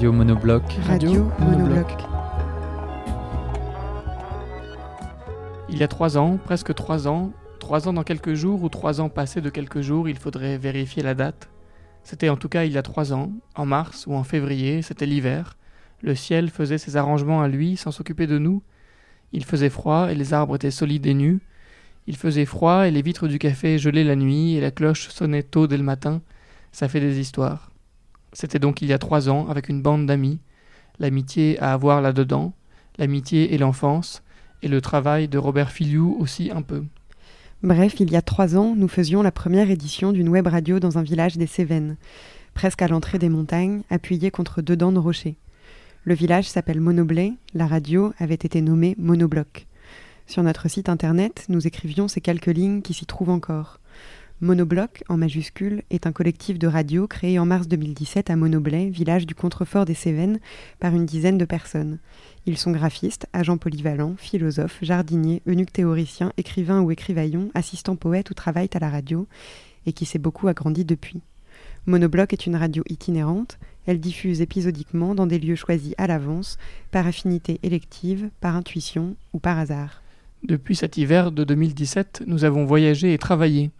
Radio Monobloc. Radio, Monobloc. Il y a trois ans, presque trois ans, trois ans dans quelques jours ou trois ans passés de quelques jours, il faudrait vérifier la date. C'était en tout cas il y a trois ans, en mars ou en février, c'était l'hiver. Le ciel faisait ses arrangements à lui sans s'occuper de nous. Il faisait froid et les arbres étaient solides et nus. Il faisait froid et les vitres du café gelaient la nuit et la cloche sonnait tôt dès le matin. Ça fait des histoires. C'était donc il y a trois ans, avec une bande d'amis, l'amitié à avoir là-dedans, l'amitié et l'enfance, et le travail de Robert Filiou aussi un peu. Bref, il y a trois ans, nous faisions la première édition d'une web radio dans un village des Cévennes, presque à l'entrée des montagnes, appuyé contre deux dents de rochers. Le village s'appelle Monoblé, la radio avait été nommée Monobloc. Sur notre site internet, nous écrivions ces quelques lignes qui s'y trouvent encore. Monobloc, en majuscule, est un collectif de radio créé en mars 2017 à Monoblay, village du contrefort des Cévennes, par une dizaine de personnes. Ils sont graphistes, agents polyvalents, philosophes, jardiniers, eunuques théoriciens, écrivains ou écrivaillons, assistants poètes ou travaillent à la radio, et qui s'est beaucoup agrandi depuis. Monobloc est une radio itinérante, elle diffuse épisodiquement dans des lieux choisis à l'avance, par affinité élective, par intuition ou par hasard. Depuis cet hiver de 2017, nous avons voyagé et travaillé.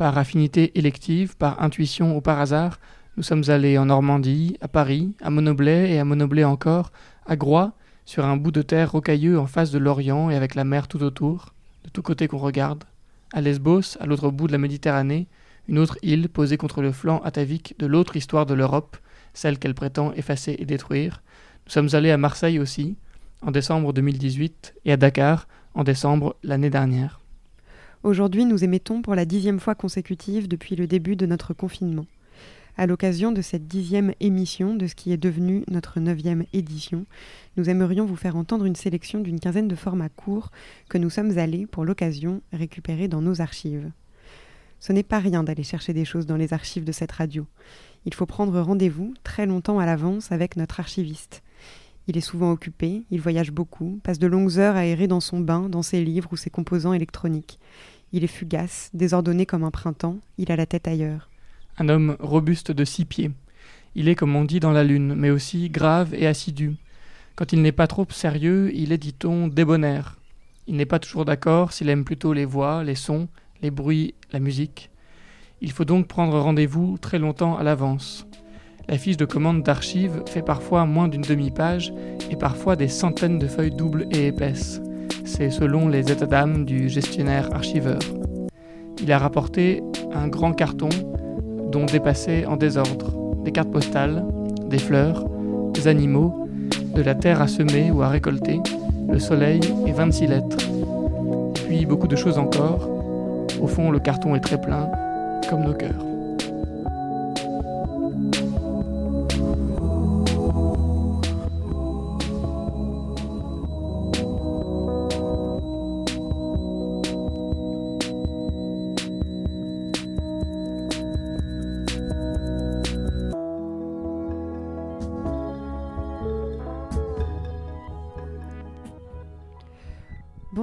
Par affinité élective, par intuition ou par hasard, nous sommes allés en Normandie, à Paris, à Monoblet et à Monoblet encore, à Groix, sur un bout de terre rocailleux en face de l'Orient et avec la mer tout autour, de tous côtés qu'on regarde, à Lesbos, à l'autre bout de la Méditerranée, une autre île posée contre le flanc atavique de l'autre histoire de l'Europe, celle qu'elle prétend effacer et détruire. Nous sommes allés à Marseille aussi, en décembre 2018, et à Dakar, en décembre l'année dernière. Aujourd'hui, nous émettons pour la dixième fois consécutive depuis le début de notre confinement. À l'occasion de cette dixième émission de ce qui est devenu notre neuvième édition, nous aimerions vous faire entendre une sélection d'une quinzaine de formats courts que nous sommes allés, pour l'occasion, récupérer dans nos archives. Ce n'est pas rien d'aller chercher des choses dans les archives de cette radio. Il faut prendre rendez-vous très longtemps à l'avance avec notre archiviste. Il est souvent occupé, il voyage beaucoup, passe de longues heures à errer dans son bain, dans ses livres ou ses composants électroniques. Il est fugace, désordonné comme un printemps, il a la tête ailleurs. Un homme robuste de six pieds. Il est, comme on dit, dans la lune, mais aussi grave et assidu. Quand il n'est pas trop sérieux, il est, dit-on, débonnaire. Il n'est pas toujours d'accord s'il aime plutôt les voix, les sons, les bruits, la musique. Il faut donc prendre rendez-vous très longtemps à l'avance. La fiche de commande d'archives fait parfois moins d'une demi-page et parfois des centaines de feuilles doubles et épaisses. C'est selon les états d'âme du gestionnaire archiveur. Il a rapporté un grand carton dont dépassaient en désordre des cartes postales, des fleurs, des animaux, de la terre à semer ou à récolter, le soleil et 26 lettres. Puis beaucoup de choses encore. Au fond, le carton est très plein, comme nos cœurs.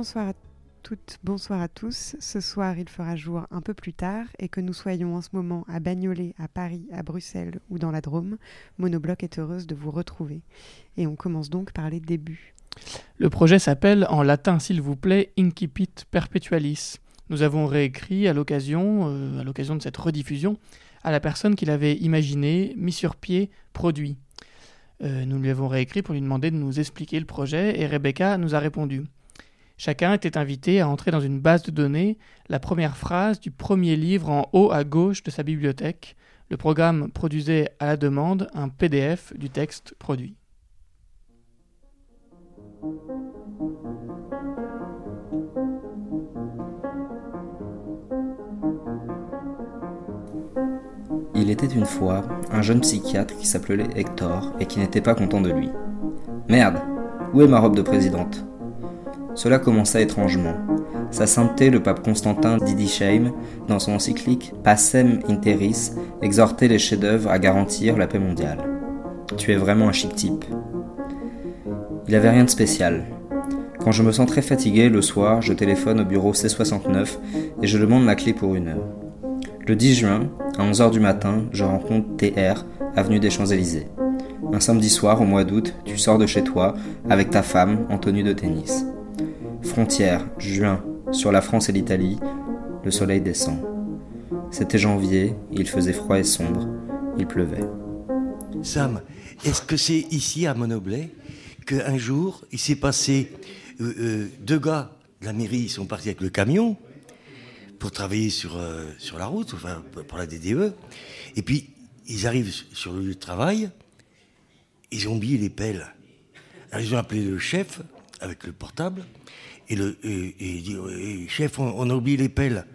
Bonsoir à toutes, bonsoir à tous. Ce soir, il fera jour un peu plus tard et que nous soyons en ce moment à Bagnolet, à Paris, à Bruxelles ou dans la Drôme, Monobloc est heureuse de vous retrouver. Et on commence donc par les débuts. Le projet s'appelle en latin, s'il vous plaît, Incipit Perpetualis. Nous avons réécrit à l'occasion, euh, à l'occasion de cette rediffusion, à la personne qui l'avait imaginé, mis sur pied, produit. Euh, nous lui avons réécrit pour lui demander de nous expliquer le projet et Rebecca nous a répondu. Chacun était invité à entrer dans une base de données la première phrase du premier livre en haut à gauche de sa bibliothèque. Le programme produisait à la demande un PDF du texte produit. Il était une fois un jeune psychiatre qui s'appelait Hector et qui n'était pas content de lui. Merde, où est ma robe de présidente? Cela commença étrangement. Sa sainteté, le pape Constantin d'Idisheim, dans son encyclique Passem Interis, exhortait les chefs-d'œuvre à garantir la paix mondiale. Tu es vraiment un chic type. Il avait rien de spécial. Quand je me sens très fatigué le soir, je téléphone au bureau C69 et je demande la clé pour une heure. Le 10 juin, à 11h du matin, je rencontre TR, avenue des Champs-Élysées. Un samedi soir, au mois d'août, tu sors de chez toi avec ta femme en tenue de tennis. Frontière, juin, sur la France et l'Italie, le soleil descend. C'était janvier, il faisait froid et sombre, il pleuvait. Sam, est-ce que c'est ici à Monoblet qu'un jour il s'est passé euh, euh, deux gars de la mairie ils sont partis avec le camion pour travailler sur, euh, sur la route, enfin pour la DDE, et puis ils arrivent sur le lieu de travail, ils ont oublié les pelles. Alors ils ont appelé le chef avec le portable, et, le, et, dit Chef, on, a oublié les pelles.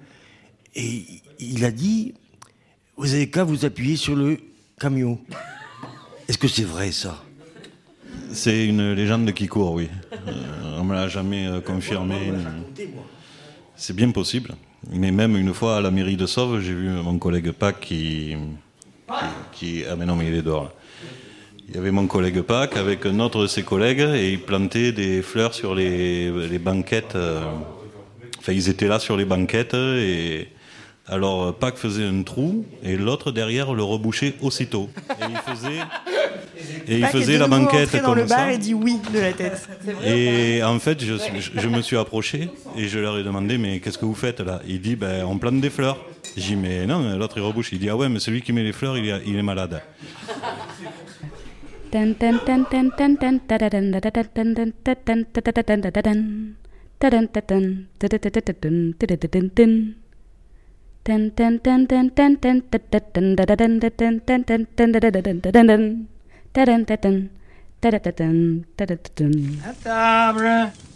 Et il a dit Vous avez qu'à vous appuyer sur le camion. Est-ce que c'est vrai ça? C'est une légende qui court, oui. Euh, on ne me l'a jamais euh, confirmé. C'est bien possible. Mais même une fois à la mairie de Sauve, j'ai vu mon collègue Pac qui, qui, Ah mais non, mais il est dehors là. Il y avait mon collègue Pac avec un autre de ses collègues et ils plantaient des fleurs sur les, les banquettes. Euh, enfin, ils étaient là sur les banquettes et alors Pac faisait un trou et l'autre derrière le rebouchait aussitôt. Et il faisait, et il faisait la banquette dans comme le bar ça. et dit oui de la tête. Et en fait, je, je- je me suis approché et je leur ai demandé Mais qu'est-ce que vous faites là? Il dit ben, On plante des fleurs. J'ai dit Mais non, l'autre il rebouche. Il dit Ah ouais, mais celui qui met les fleurs, il il est malade.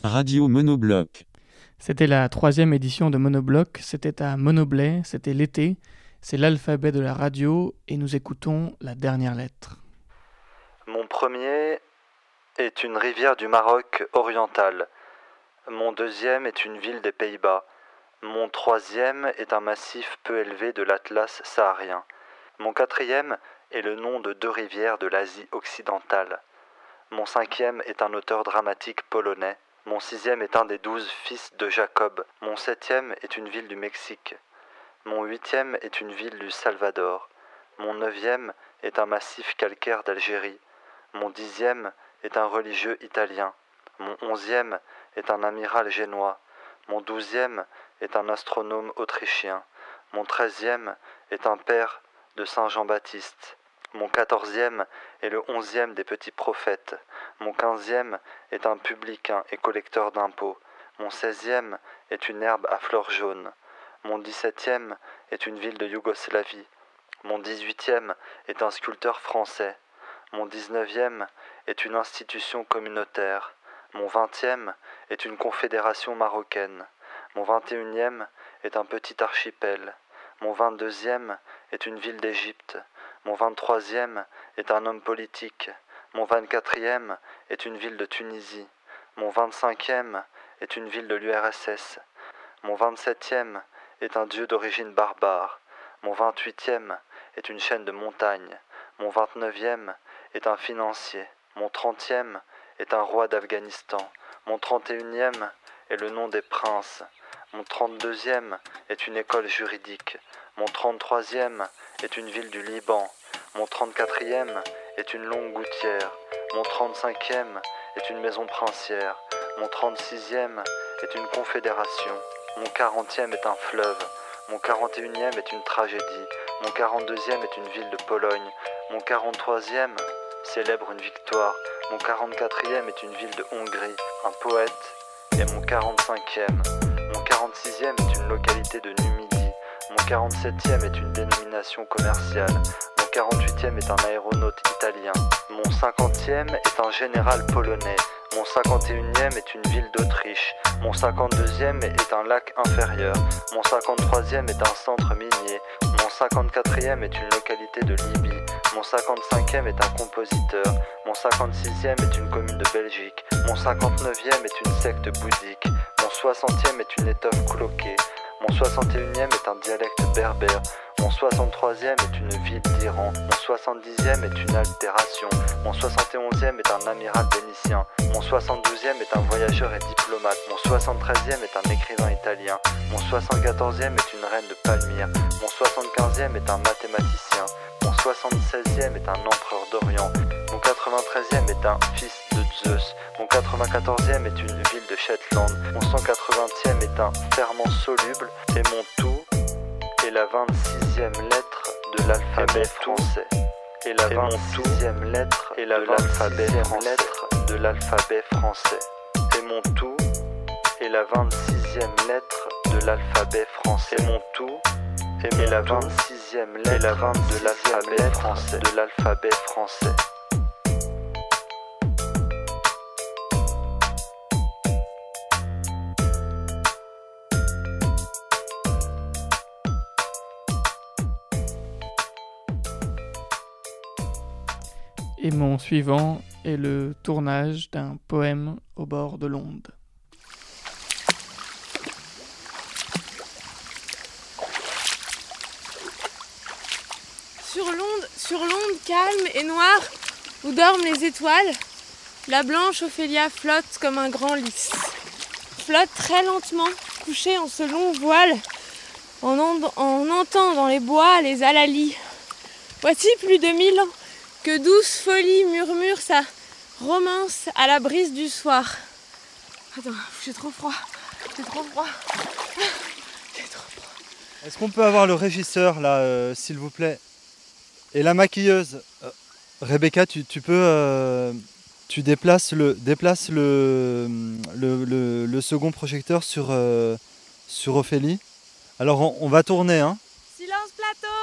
Radio Monobloc. C'était la troisième édition de Monobloc, c'était à Monoblet, c'était l'été, c'est l'alphabet de la radio et nous écoutons la dernière lettre. Mon premier est une rivière du Maroc oriental. Mon deuxième est une ville des Pays-Bas. Mon troisième est un massif peu élevé de l'Atlas saharien. Mon quatrième est le nom de deux rivières de l'Asie occidentale. Mon cinquième est un auteur dramatique polonais. Mon sixième est un des douze fils de Jacob. Mon septième est une ville du Mexique. Mon huitième est une ville du Salvador. Mon neuvième est un massif calcaire d'Algérie. Mon dixième est un religieux italien. Mon onzième est un amiral génois. Mon douzième est un astronome autrichien. Mon treizième est un père de Saint Jean-Baptiste. Mon quatorzième est le onzième des petits prophètes. Mon quinzième est un publicain et collecteur d'impôts. Mon seizième est une herbe à fleurs jaunes. Mon dix-septième est une ville de Yougoslavie. Mon dix-huitième est un sculpteur français. Mon dix-neuvième est une institution communautaire. Mon vingtième est une confédération marocaine. Mon vingt-et-unième est un petit archipel. Mon vingt-deuxième est une ville d'Égypte. Mon vingt-troisième est un homme politique. Mon vingt-quatrième est une ville de Tunisie. Mon vingt-cinquième est une ville de l'URSS. Mon vingt-septième est un dieu d'origine barbare. Mon vingt-huitième est une chaîne de montagnes. Mon vingt-neuvième est un financier. Mon trentième est un roi d'Afghanistan. Mon trente et unième est le nom des princes. Mon trente-deuxième est une école juridique. Mon trente-troisième est une ville du Liban. Mon trente-quatrième est une longue gouttière. Mon trente-cinquième est une maison princière. Mon trente-sixième est une confédération. Mon quarantième est un fleuve. Mon quarante et unième est une tragédie. Mon quarante-deuxième est une ville de Pologne. Mon quarante-troisième célèbre une victoire. Mon quarante-quatrième est une ville de Hongrie, un poète. Et mon quarante-cinquième. Mon quarante-sixième est une localité de Numidie. Mon quarante-septième est une dénomination commerciale. Mon 48e est un aéronaute italien. Mon 50e est un général polonais. Mon 51e est une ville d'Autriche. Mon 52e est un lac inférieur. Mon 53e est un centre minier. Mon 54e est une localité de Libye. Mon 55e est un compositeur. Mon 56e est une commune de Belgique. Mon 59e est une secte bouddhique. Mon 60e est une étoffe cloquée. Mon 61e est un dialecte berbère. Mon 63e est une ville d'Iran. Mon 70e est une altération. Mon 71e est un amiral vénitien. Mon 72e est un voyageur et diplomate. Mon 73e est un écrivain italien. Mon 74e est une reine de Palmyre. Mon 75e est un mathématicien. Mon 76e est un empereur d'Orient. Mon 93e est un fils de Zeus. Mon 94e est une ville de Shetland. Mon 180e est un ferment soluble. Et mon tout est la 26e lettre de l'alphabet français. Et la 26e lettre est la 26e lettre de l'alphabet français. Et mon tout est la 26e lettre de l'alphabet français. Et mon tout est la 26e lettre de l'alphabet français. De l'alphabet français. Et mon suivant est le tournage d'un poème au bord de l'onde. Sur l'onde, sur l'onde calme et noire où dorment les étoiles, la blanche Ophélia flotte comme un grand lys. Flotte très lentement, couchée en ce long voile. On, en- entend dans les bois les alalies. Voici plus de mille ans que douce folie murmure sa romance à la brise du soir. Attends, j'ai trop froid. J'ai trop froid. Est-ce qu'on peut avoir le régisseur là, euh, s'il vous plaît? Et la maquilleuse Euh, Rebecca, tu, tu peux. euh, tu déplaces le, déplaces le, le, le- le second projecteur sur, sur Ophélie. Alors on, on va tourner, hein. Silence plateau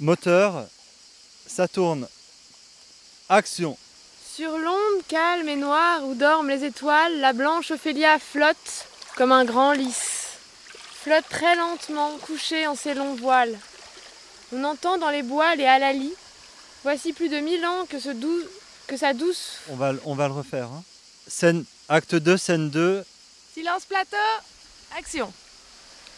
Moteur, ça tourne. Action. Sur l'onde calme et noire où dorment les étoiles, la blanche Ophélia flotte comme un grand lys. Flotte très lentement, couchée en ses longs voiles. On entend dans les bois les halalis. Voici plus de mille ans que, ce que sa douce. On va, on va le refaire. hein. Scène, acte 2, scène 2. Silence plateau Action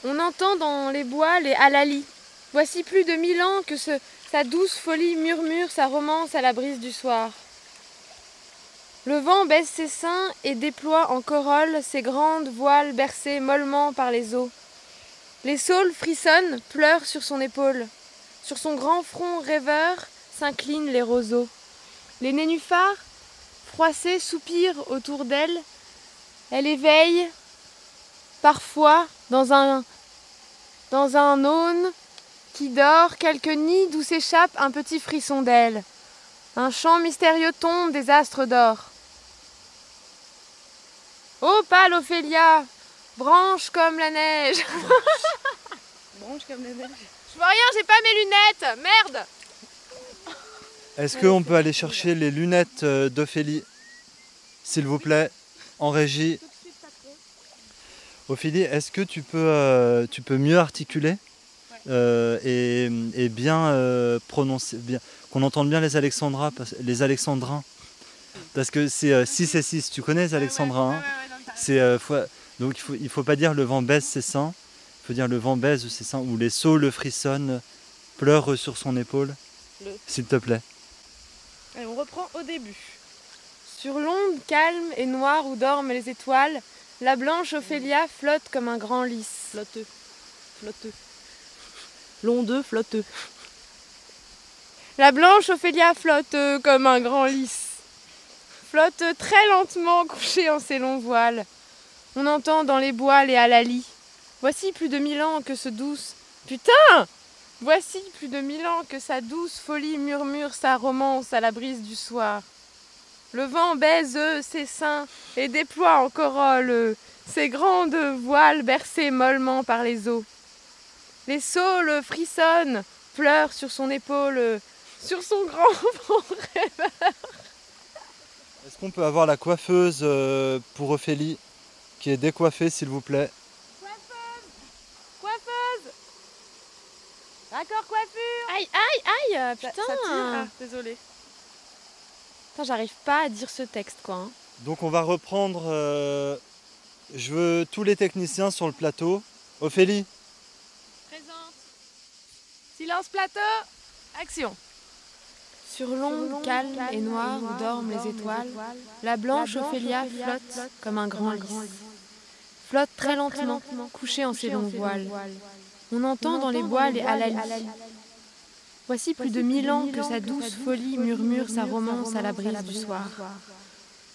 On entend dans les bois les halalis. Voici plus de mille ans que sa douce folie murmure sa romance à la brise du soir. Le vent baisse ses seins et déploie en corolle ses grandes voiles bercées mollement par les eaux. Les saules frissonnent, pleurent sur son épaule. Sur son grand front rêveur s'inclinent les roseaux. Les nénuphars, froissés, soupirent autour d'elle. Elle éveille, parfois, dans un, dans un aune qui dort, quelques nids d'où s'échappe un petit frisson d'ailes. Un chant mystérieux tombe des astres d'or. Oh, pâle Ophélia, branche comme la neige. Branche comme la neige. Je vois rien, j'ai pas mes lunettes, merde Est-ce qu'on peut aller chercher les lunettes euh, d'Ophélie, s'il vous plaît, en régie? Ophélie, est-ce que tu peux, euh, tu peux mieux articuler? Euh, et, et bien euh, prononcer, bien, qu'on entende bien les, Alexandras, les alexandrins Parce que c'est 6 et 6, tu connais les alexandrins hein C'est euh, fois- Donc il faut, il faut pas dire le vent baise ses seins, il faut dire le vent baise ses seins, ou les saules frissonnent, pleurent sur son épaule, Le- s'il te plaît. Allez, on reprend au début. Sur l'onde calme et noire où dorment les étoiles, la blanche Ophélia flotte comme un grand lys. Flotteux. Flotteux. L'ondeux, flotteux. La blanche Ophélia flotte comme un grand lys. Flotte très lentement couchée en ses longs voiles. On entend dans les bois les halalis. Voici plus de mille ans que ce douce. Putain Voici plus de mille ans que sa douce folie murmure sa romance à la brise du soir. Le vent baise ses seins et déploie en corolle ses grandes voiles bercées mollement par les eaux. Les saules frissonnent, pleurent sur son épaule, euh, sur son grand front rêveur. Est-ce qu'on peut avoir la coiffeuse euh, pour Ophélie qui est décoiffée, s'il vous plaît? Coiffeuse Accord coiffure Aïe, aïe, aïe Putain Ça Ah, désolé. Putain, j'arrive pas à dire ce texte, quoi. hein. Donc on va reprendre. euh, je veux tous les techniciens sur le plateau. Ophélie. Silence plateau. Action. Sur l'onde calme et noire où dorment les étoiles, la blanche Ophélia flotte comme un grand lys. Flotte très lentement, couchée en ses longs voiles. On entend dans les bois les halalis. Voici plus de mille ans que sa douce folie murmure sa romance à la brise du soir.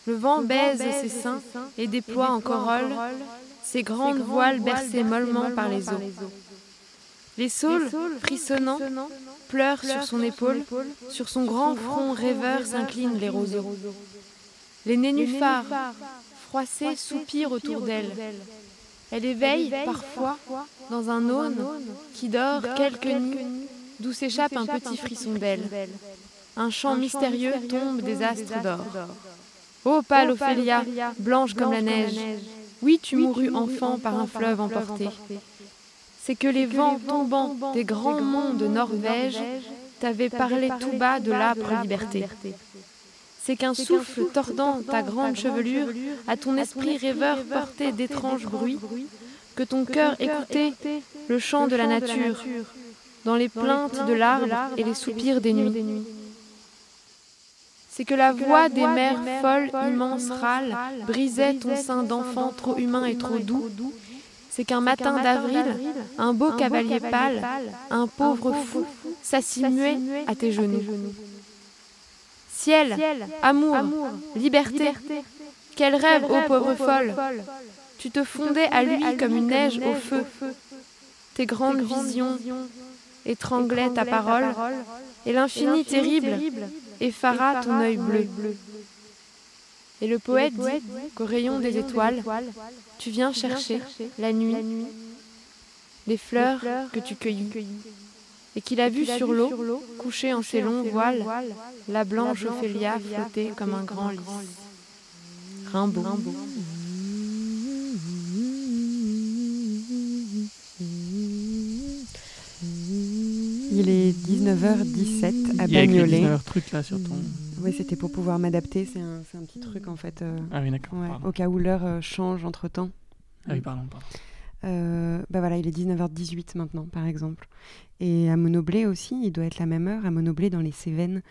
Le vent baise ses seins et déploie en corolle ses grandes voiles bercées mollement par les eaux. Les saules, frissonnants, pleurent sur son épaule, sur son grand front rêveur s'inclinent les roseaux. Les nénuphars, froissés, soupirent autour d'elle. Elle éveille, parfois, dans un aune qui dort quelques nuits, d'où s'échappe un petit frisson d'elle. Un chant mystérieux tombe des astres d'or. Ô pâle Ophélia, blanche comme la neige, oui, tu mourus enfant par un fleuve emporté. C'est que les vents tombants des grands monts de Norvège t'avaient parlé tout bas de l'âpre liberté. C'est qu'un souffle tordant ta grande chevelure à ton esprit rêveur portait d'étranges bruits, que ton cœur écoutait le chant de la nature, dans les plaintes de l'arbre et les soupirs des nuits. C'est que la voix des mers folles, immenses râles, brisait ton sein d'enfant trop humain et trop doux. C'est qu'un matin d'avril, un beau cavalier pâle, un pauvre fou, s'assit muet à tes genoux. Ciel, amour, liberté, quel rêve, ô pauvre folle. Tu te fondais à lui comme une neige au feu. Tes grandes visions étranglaient ta parole, et l'infini terrible effara ton œil bleu. Et le poète dit qu'au rayon des étoiles, tu viens chercher, la nuit, les fleurs que tu cueillis. Et qu'il a vu sur l'eau, couchée en ses longs voiles, la blanche Ophélia flotter comme un grand lys. Rimbaud. Il est 19h17 à Il y a écrit Bagnolet. 19 trucs là sur ton. Oui, c'était pour pouvoir m'adapter. C'est un, petit truc en fait. euh, Ah oui, d'accord, ouais, au cas où l'heure euh, change entre temps. Ah oui, pardon, pardon. Euh, bah voilà, il est 19h18 maintenant, par exemple. Et à Monoblé aussi, il doit être la même heure, à Monoblé dans les Cévennes,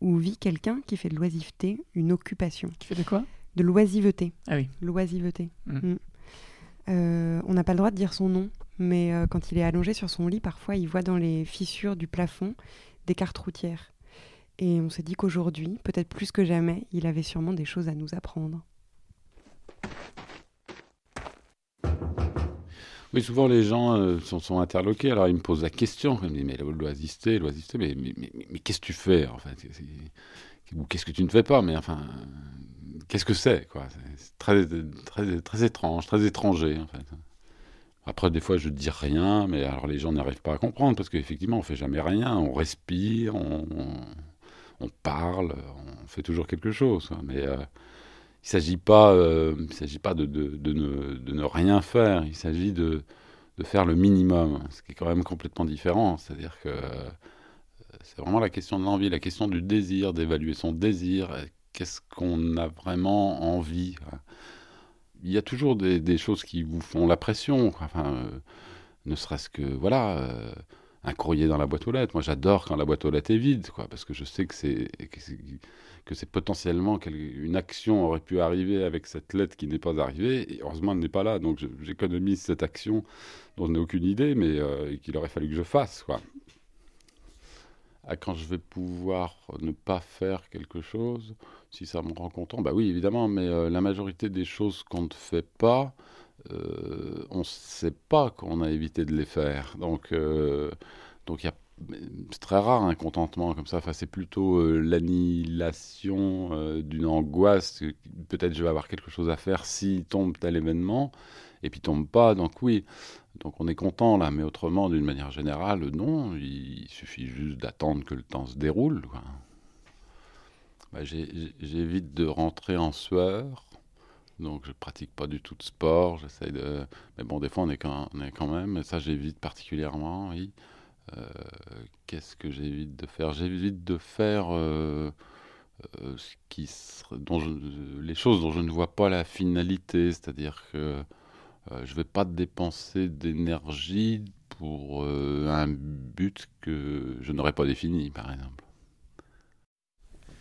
où vit quelqu'un qui fait de l'oisiveté une occupation. Qui fait de quoi? De l'oisiveté. Ah oui. L'oisiveté. Mm. Mm. Euh, on n'a pas le droit de dire son nom, mais euh, quand il est allongé sur son lit, parfois il voit dans les fissures du plafond des cartes routières. Et on s'est dit qu'aujourd'hui, peut-être plus que jamais, il avait sûrement des choses à nous apprendre. Oui, souvent les gens euh, sont, interloqués, alors ils me posent la question, ils me disent mais l'oisiveté, l'oisiveté, mais, mais, mais, mais qu'est-ce que tu fais en fait? C'est- Ou qu'est-ce que tu ne fais pas? Mais enfin, qu'est-ce que C'est- C'est très, très, très étrange, très étranger en fait. Après, des fois, je dis rien, mais alors les gens n'arrivent pas à comprendre parce qu'effectivement, on fait jamais rien, on respire, on, on, parle, on fait toujours quelque chose. quoi. Mais euh, il pas, euh, s'agit pas de, de, ne, ne rien faire. Il s'agit de, faire le minimum, ce qui est quand même complètement différent. C'est-à-dire que euh, c'est vraiment la question de l'envie, la question du désir, d'évaluer son désir. Qu'est-ce qu'on a vraiment envie quoi. Il y a toujours des, choses qui vous font la pression. ne serait-ce que voilà. Un courrier dans la boîte aux lettres. Moi, j'adore quand la boîte aux lettres est vide, quoi, parce que je sais que c'est que c'est, potentiellement une action aurait pu arriver avec cette lettre qui n'est pas arrivée. Et heureusement, elle n'est pas là, donc j'économise cette action dont je n'ai aucune idée, mais euh, qu'il aurait fallu que je fasse, quoi. Ah, quand je vais pouvoir ne pas faire quelque chose, si ça me rend content, bah oui, évidemment, mais euh, la majorité des choses qu'on ne fait pas, on ne sait pas qu'on a évité de les faire. Donc, euh, donc y a- c'est très rare un contentement comme ça. Enfin, c'est plutôt euh, l'annihilation euh, d'une angoisse. Peut-être je vais avoir quelque chose à faire si tombe tel événement, et puis tombe pas. Donc oui, donc on est content là. Mais autrement, d'une manière générale, non. Il suffit juste d'attendre que le temps se déroule. Bah, J'évite de rentrer en sueur. Donc je pratique pas du tout de sport, j'essaye de... Mais bon, des fois on est quand, même, et ça j'évite particulièrement, oui. Euh, Qu'est-ce que j'évite de faire? J'évite de faire euh, euh, ce qui dont les choses dont je ne vois pas la finalité, c'est-à-dire que je ne vais pas dépenser d'énergie pour un but que je n'aurais pas défini, par exemple.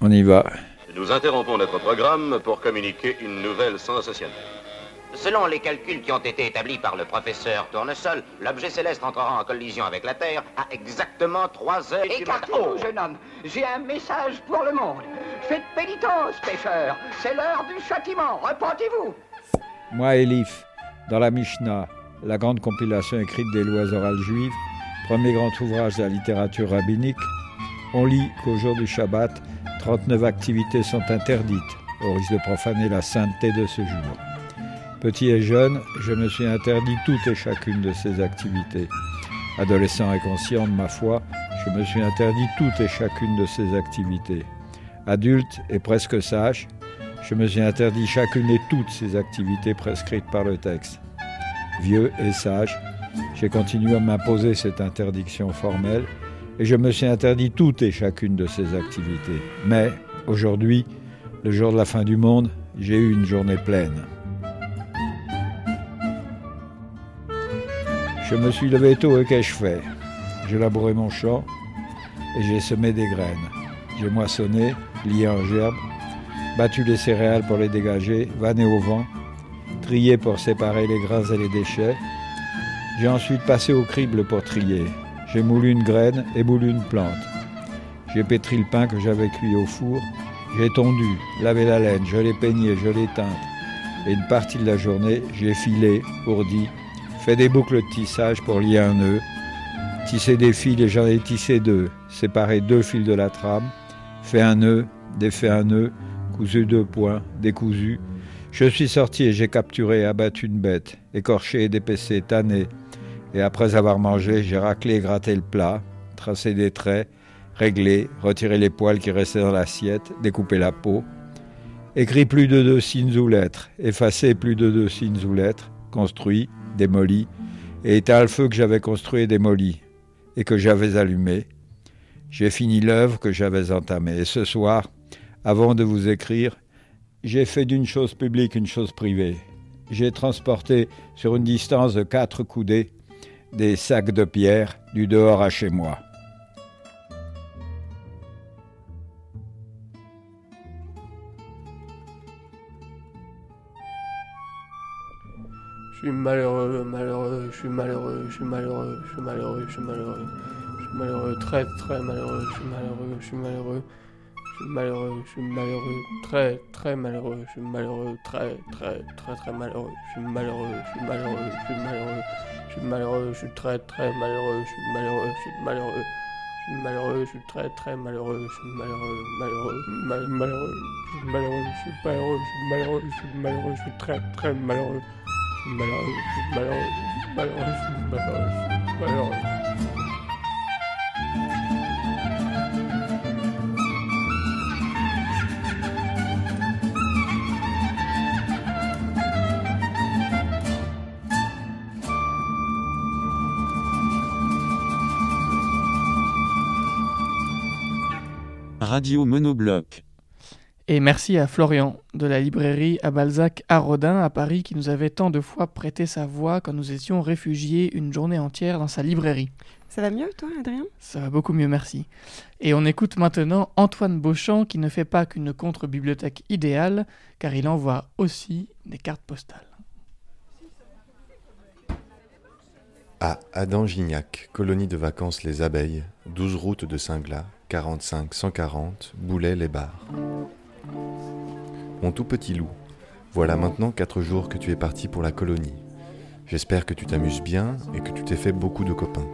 On y va. Nous interrompons notre programme pour communiquer une nouvelle sensationnelle. Selon les calculs qui ont été établis par le professeur Tournesol, l'objet céleste entrera en collision avec la Terre à exactement 3 heures du matin. Écartez-vous, jeune homme. J'ai un message pour le monde. Faites pénitence, pêcheurs. C'est l'heure du châtiment. Repentez-vous. Moi, Elif, dans la Mishnah, la grande compilation écrite des lois orales juives, premier grand ouvrage de la littérature rabbinique, on lit qu'au jour du Shabbat, 39 activités sont interdites, au risque de profaner la sainteté de ce jour. Petit et jeune, je me suis interdit toutes et chacune de ces activités. Adolescent et conscient de ma foi, je me suis interdit toutes et chacune de ces activités. Adulte et presque sage, je me suis interdit chacune et toutes ces activités prescrites par le texte. Vieux et sage, j'ai continué à m'imposer cette interdiction formelle et je me suis interdit toutes et chacune de ces activités. Mais aujourd'hui, le jour de la fin du monde, j'ai eu une journée pleine. Je me suis levé tôt et qu'ai-je fait? J'ai labouré mon champ et j'ai semé des graines. J'ai moissonné, lié en gerbe, battu les céréales pour les dégager, vanné au vent, trié pour séparer les grains et les déchets. J'ai ensuite passé au crible pour trier. J'ai moulu une graine et moulu une plante. J'ai pétri le pain que j'avais cuit au four. J'ai tondu, lavé la laine, je l'ai peigné, je l'ai teinte. Et une partie de la journée, j'ai filé, ourdi, fait des boucles de tissage pour lier un nœud, tissé des fils et j'en ai tissé deux, séparé deux fils de la trame, fait un nœud, défait un nœud, cousu deux points, décousu. Je suis sorti et j'ai capturé abattu une bête, écorché dépecé, tanné. Et après avoir mangé, j'ai raclé et gratté le plat, tracé des traits, réglé, retiré les poils qui restaient dans l'assiette, découpé la peau, écrit plus de deux signes ou lettres, effacé plus de deux signes ou lettres, construit, démoli, et éteint le feu que j'avais construit et démoli, et que j'avais allumé. J'ai fini l'œuvre que j'avais entamée. Et ce soir, avant de vous écrire, j'ai fait d'une chose publique une chose privée. J'ai transporté sur une distance de quatre coudées des sacs de pierre du dehors à chez moi. Je suis malheureux, malheureux, je suis malheureux, je suis malheureux, je suis malheureux, je suis malheureux. Je suis malheureux, très très malheureux, je suis malheureux, je suis malheureux. Je suis malheureux, très très malheureux, je suis malheureux, très très très très malheureux. Je suis malheureux, je suis malheureux, je suis malheureux. Je suis malheureux, je suis très très malheureux, je suis malheureux, je suis malheureux. Je suis malheureux, je suis très très malheureux, je suis malheureux, malheureux, mal- malheureux, je suis malheureux, je suis malheureux, je suis malheureux, je suis malheureux, je suis très très malheureux. Je suis malheureux, je suis malheureux, je suis malheureux, je suis malheureux, je suis malheureux. Radio Monobloc. Et merci à Florian de la librairie à Balzac à Rodin à Paris qui nous avait tant de fois prêté sa voix quand nous étions réfugiés une journée entière dans sa librairie. Ça va mieux, toi, Adrien? Ça va beaucoup mieux, merci. Et on écoute maintenant Antoine Beauchamp qui ne fait pas qu'une contre-bibliothèque idéale car il envoie aussi des cartes postales. À Adam-Gignac, colonie de vacances Les Abeilles, 12 route de Saint-Glas, 45 140, Boulay-les-Bars. Mon tout petit loup, voilà maintenant 4 jours que tu es parti pour la colonie. J'espère que tu t'amuses bien et que tu t'es fait beaucoup de copains.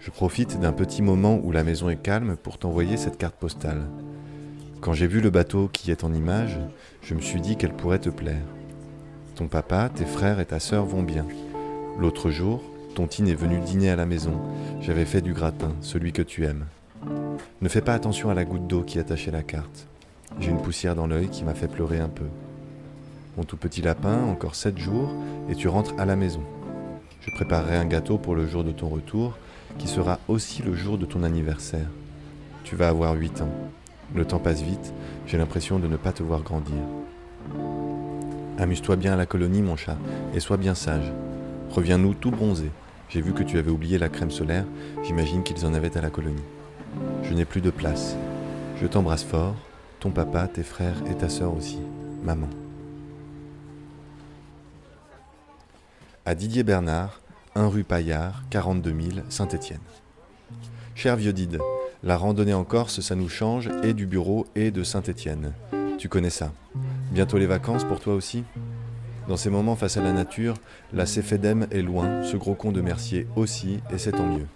Je profite d'un petit moment où la maison est calme pour t'envoyer cette carte postale. Quand j'ai vu le bateau qui est en image, je me suis dit qu'elle pourrait te plaire. Ton papa, tes frères et ta sœur vont bien. L'autre jour, Tontine est venue dîner à la maison. J'avais fait du gratin, celui que tu aimes. Ne fais pas attention à la goutte d'eau qui attachait la carte. J'ai une poussière dans l'œil qui m'a fait pleurer un peu. Mon tout petit lapin, encore sept jours, et tu rentres à la maison. Je préparerai un gâteau pour le jour de ton retour, qui sera aussi le jour de ton anniversaire. Tu vas avoir 8 ans. Le temps passe vite, j'ai l'impression de ne pas te voir grandir. Amuse-toi bien à la colonie, mon chat, et sois bien sage. Reviens-nous tout bronzé. J'ai vu que tu avais oublié la crème solaire, j'imagine qu'ils en avaient à la colonie. Je n'ai plus de place. Je t'embrasse fort, ton papa, tes frères et ta sœur aussi. Maman. À Didier Bernard, 1 rue Paillard, 42 000, Saint-Étienne. Cher vieux Dide, la randonnée en Corse, ça nous change, et du bureau et de Saint-Étienne. Tu connais ça. Bientôt les vacances pour toi aussi? Dans ces moments face à la nature, la Céphédème est loin, ce gros con de Mercier aussi, et c'est tant mieux.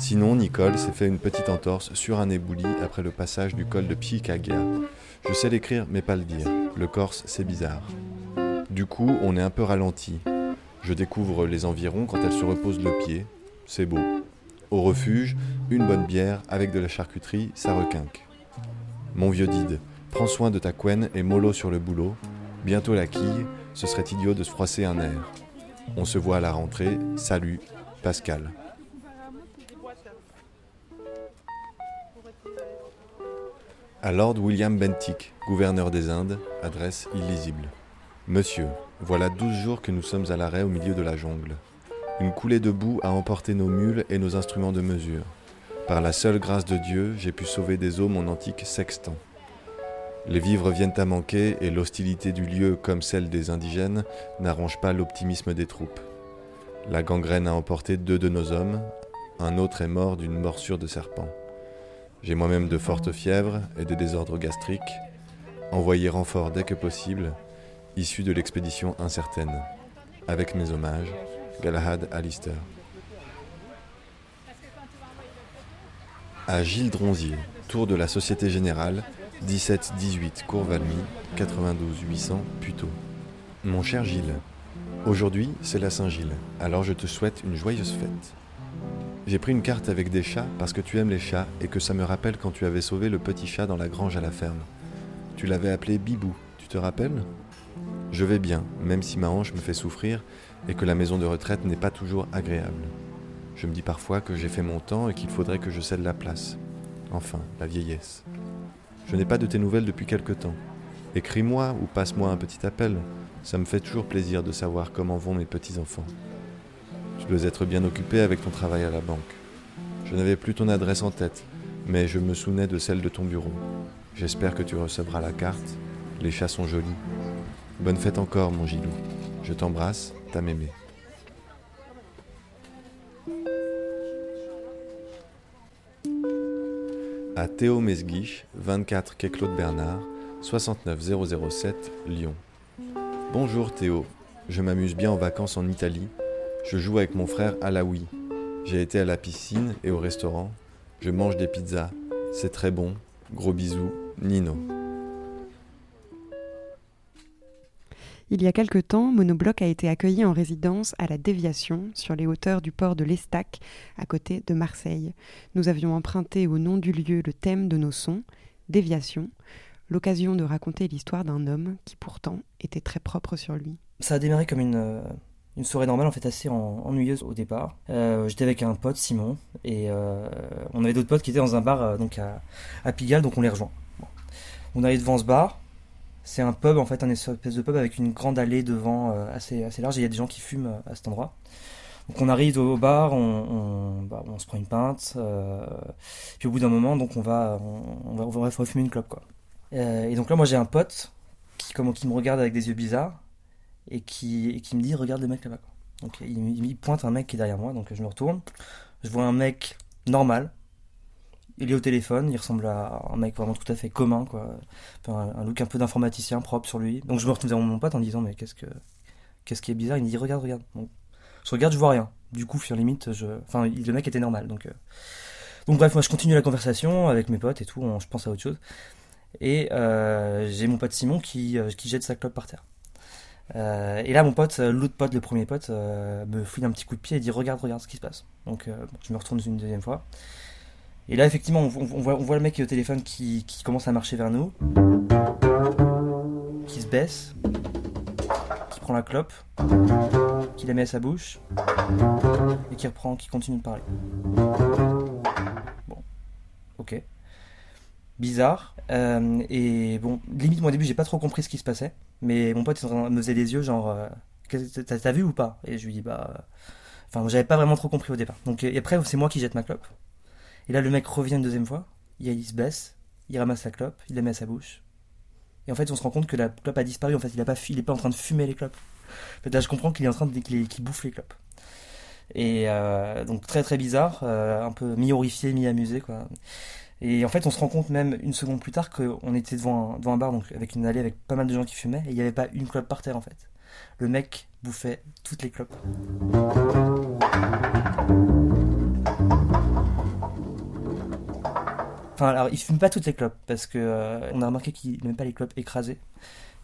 Sinon, Nicole s'est fait une petite entorse sur un ébouli après le passage du col de Picagia. Je sais l'écrire, mais pas le dire. Le corse, c'est bizarre. Du coup, on est un peu ralenti. Je découvre les environs quand elle se repose le pied. C'est beau. Au refuge, une bonne bière avec de la charcuterie, ça requinque. Mon vieux Dide, prends soin de ta couenne et mollo sur le boulot. Bientôt la quille, ce serait idiot de se froisser un air. On se voit à la rentrée. Salut, Pascal. À Lord William Bentinck, gouverneur des Indes, adresse illisible. Monsieur, voilà douze jours que nous sommes à l'arrêt au milieu de la jungle. Une coulée de boue a emporté nos mules et nos instruments de mesure. Par la seule grâce de Dieu, j'ai pu sauver des eaux mon antique sextant. Les vivres viennent à manquer et l'hostilité du lieu, comme celle des indigènes, n'arrange pas l'optimisme des troupes. La gangrène a emporté deux de nos hommes, un autre est mort d'une morsure de serpent. J'ai moi-même de fortes fièvres et des désordres gastriques. Envoyé renfort dès que possible, issu de l'expédition incertaine. Avec mes hommages, Galahad Alister. À Gilles Dronzier, tour de la Société Générale, 17-18 Cours Valmy, 92 800 Puteaux. Mon cher Gilles, aujourd'hui c'est la Saint-Gilles, alors je te souhaite une joyeuse fête. J'ai pris une carte avec des chats parce que tu aimes les chats et que ça me rappelle quand tu avais sauvé le petit chat dans la grange à la ferme. Tu l'avais appelé Bibou, tu te rappelles? Je vais bien, même si ma hanche me fait souffrir et que la maison de retraite n'est pas toujours agréable. Je me dis parfois que j'ai fait mon temps et qu'il faudrait que je cède la place. Enfin, la vieillesse. Je n'ai pas de tes nouvelles depuis quelque temps. Écris-moi ou passe-moi un petit appel. Ça me fait toujours plaisir de savoir comment vont mes petits-enfants. Tu dois être bien occupé avec ton travail à la banque. Je n'avais plus ton adresse en tête, mais je me souvenais de celle de ton bureau. J'espère que tu recevras la carte. Les chats sont jolis. Bonne fête encore, mon Gilou. Je t'embrasse, ta mémé. À Théo Mesguich, 24 quai Claude Bernard, 69007 Lyon. Bonjour Théo, je m'amuse bien en vacances en Italie. Je joue avec mon frère Alaoui. J'ai été à la piscine et au restaurant. Je mange des pizzas. C'est très bon. Gros bisous, Nino. Il y a quelque temps, Monobloc a été accueilli en résidence à la Déviation, sur les hauteurs du port de l'Estac, à côté de Marseille. Nous avions emprunté au nom du lieu le thème de nos sons, Déviation, l'occasion de raconter l'histoire d'un homme qui pourtant était très propre sur lui. Ça a démarré comme une, euh, soirée normale, en fait assez en- ennuyeuse au départ. Euh, J'étais avec un pote, Simon, et euh, on avait d'autres potes qui étaient dans un bar donc à, Pigalle, donc on les rejoint. On arrive devant ce bar. C'est un pub, en fait, un espèce de pub avec une grande allée devant euh, assez, assez large, et il y a des gens qui fument euh, à cet endroit. Donc on arrive au bar, on, bah, on se prend une pinte, euh, puis au bout d'un moment, donc on va, on, va, on refumer une clope, quoi. Et donc là, moi j'ai un pote qui, comme, qui me regarde avec des yeux bizarres et qui, et qui me dit regarde le mec là-bas. Donc il, pointe un mec qui est derrière moi, donc je me retourne. Je vois un mec normal. Il est au téléphone, il ressemble à un mec vraiment tout à fait commun, quoi. Un, look un peu d'informaticien propre sur lui. Donc je me retourne vers mon pote en disant mais qu'est-ce que qu'est-ce qui est bizarre? Il me dit regarde, regarde. Je regarde, je vois rien. Du coup, sur limite, je, le mec était normal, donc. euh, Donc bref, moi je continue la conversation avec mes potes et tout, je pense à autre chose. Et euh, j'ai mon pote Simon qui, euh, qui jette sa clope par terre. Et là, mon pote, l'autre pote, le premier pote, me fouille un petit coup de pied et dit Regarde, regarde ce qui se passe. Donc, je me retourne une deuxième fois. Et là, effectivement, on, voit, le mec qui est au téléphone qui, commence à marcher vers nous, qui se baisse, qui prend la clope, qui la met à sa bouche, et qui reprend, qui continue de parler. Bon, ok. Bizarre. Euh, et bon, limite, moi au début, j'ai pas trop compris ce qui se passait, mais mon pote me faisait des yeux, genre, euh, t'as vu ou pas? Et je lui dis, bah. euh, Enfin, j'avais pas vraiment trop compris au départ. Donc, et après, c'est moi qui jette ma clope. Et là, le mec revient une deuxième fois, il, se baisse, il ramasse la clope, il la met à sa bouche. Et en fait, on se rend compte que la clope a disparu. En fait, il, a pas, pas en train de fumer les clopes. Là, je comprends qu'il est en train de qu'il bouffe les clopes. Et euh, donc, très très bizarre, euh, un peu mi-horrifié, mi-amusé, quoi. Et en fait, on se rend compte même une seconde plus tard qu'on était devant un, devant un bar, donc avec une allée avec pas mal de gens qui fumaient, et il n'y avait pas une clope par terre en fait. Le mec bouffait toutes les clopes. Enfin, alors, il fume pas toutes les clopes parce que euh, on a remarqué qu'il n'aimait pas les clopes écrasées.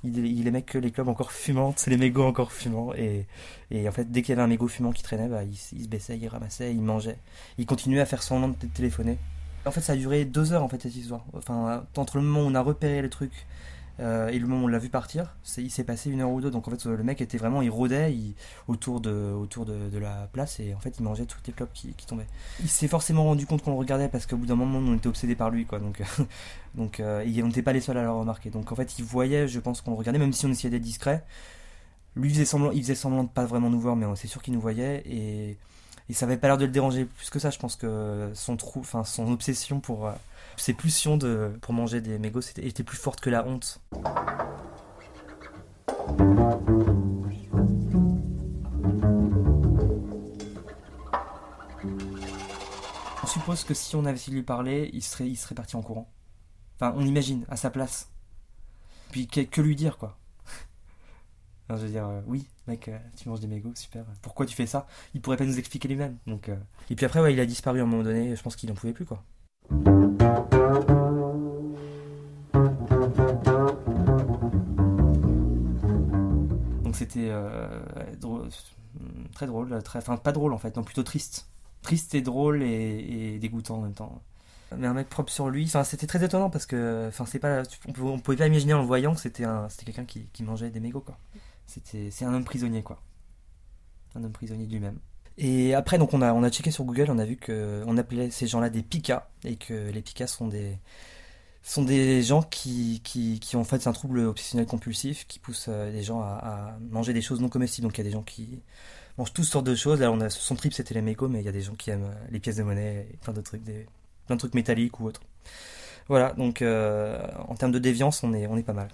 Il, aimait que les clopes encore fumantes, les mégots encore fumants. Et, et en fait, dès qu'il y avait un mégot fumant qui traînait, bah, il, se baissait, il ramassait, il mangeait. Il continuait à faire semblant de téléphoner. En fait, ça a duré deux heures en fait cette histoire. Enfin, entre le moment où on a repéré le truc euh, et le moment où on l'a vu partir, il s'est passé une heure ou deux. Donc en fait, le mec était vraiment, il rôdait il- autour, de, autour de, la place et en fait, il mangeait toutes les clopes qui, tombaient. Il s'est forcément rendu compte qu'on le regardait parce qu'au bout d'un moment, on était obsédé par lui, quoi. Donc, donc euh, et on n'était pas les seuls à le remarquer. Donc en fait, il voyait, je pense qu'on le regardait, même si on essayait d'être discret. Lui faisait semblant, il faisait semblant de pas vraiment nous voir, mais c'est sûr qu'il nous voyait et, et ça avait pas l'air de le déranger plus que ça. Je pense que son trou, enfin son obsession pour euh, ses pulsions de pour manger des mégots, était plus forte que la honte. On suppose que si on avait de lui parler, il serait, il serait parti en courant. Enfin, on imagine, à sa place. Puis que, que lui dire, quoi. Je veux dire, euh, oui, mec, euh, tu manges des mégots, super. Pourquoi tu fais ça? Il pourrait pas nous expliquer lui-même. Donc, euh, Et puis après, ouais, il a disparu à un moment donné, je pense qu'il en pouvait plus, quoi. C'était euh, drôle- très drôle, enfin pas drôle en fait, non plutôt triste. Triste et drôle et, dégoûtant en même temps. Mais un mec propre sur lui, enfin c'était très étonnant parce que, enfin c'est pas, on pouvait, pas imaginer en le voyant que c'était un, c'était quelqu'un qui, mangeait des mégots c'est un homme prisonnier quoi, un homme prisonnier de lui-même. Et après donc on a, on a checké sur Google, on a vu que on appelait ces gens-là des picas et que les picas sont des sont des gens qui, qui, ont en fait un trouble obsessionnel compulsif qui pousse euh, les gens à, manger des choses non comestibles. Donc il y a des gens qui mangent toutes sortes de choses. Là, on a son trip c'était les mégots, mais il y a des gens qui aiment euh, les pièces de monnaie et plein de trucs, métalliques ou autres. Voilà, donc euh, en termes de déviance, on est, on est pas mal.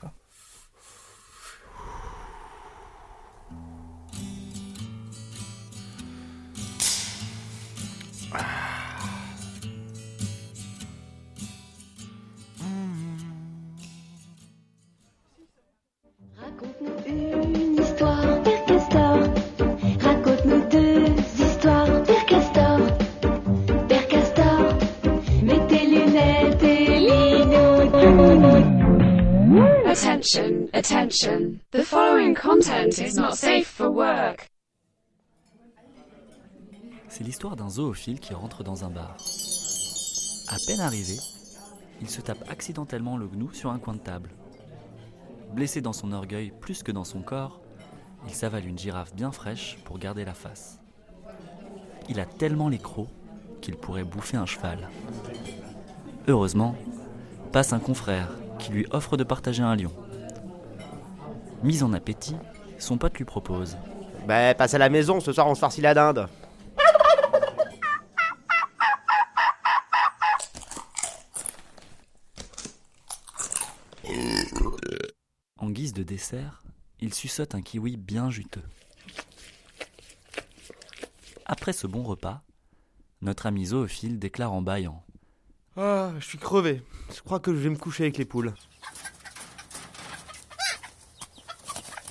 Attention, attention. The following content is not safe for work. C'est l'histoire d'un zoophile qui rentre dans un bar. À peine arrivé, il se tape accidentellement le gnou sur un coin de table. Blessé dans son orgueil plus que dans son corps, il s'avale une girafe bien fraîche pour garder la face. Il a tellement les crocs qu'il pourrait bouffer un cheval. Heureusement, passe un confrère qui lui offre de partager un lion. Mis en appétit, son pote lui propose Bah, passe à la maison, ce soir on se farcit la dinde. En guise de dessert, il suçote un kiwi bien juteux. Après ce bon repas, notre ami zoophile déclare en bâillant Ah, je suis crevé. Je crois que je vais me coucher avec les poules.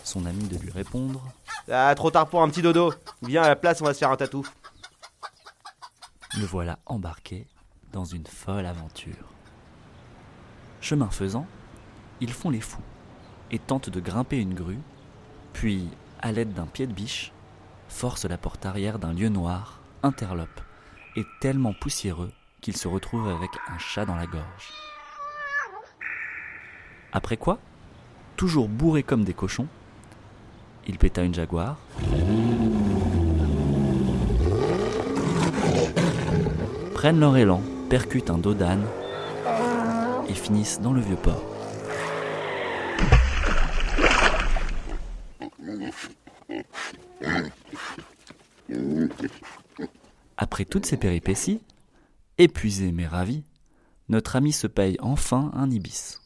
Son ami de lui répondre Ah, trop tard pour un petit dodo. Viens à la place, on va se faire un tatou. Le voilà embarqué dans une folle aventure. Chemin faisant, ils font les fous et tentent de grimper une grue, puis, à l'aide d'un pied de biche, forcent la porte arrière d'un lieu noir, interlope, et tellement poussiéreux qu'ils se retrouvent avec un chat dans la gorge. Après quoi, toujours bourrés comme des cochons, Il péta une jaguar. Prennent leur élan, percutent un dos d'âne et finissent dans le vieux port. Après toutes ces péripéties, épuisé mais ravi, notre ami se paye enfin un ibis.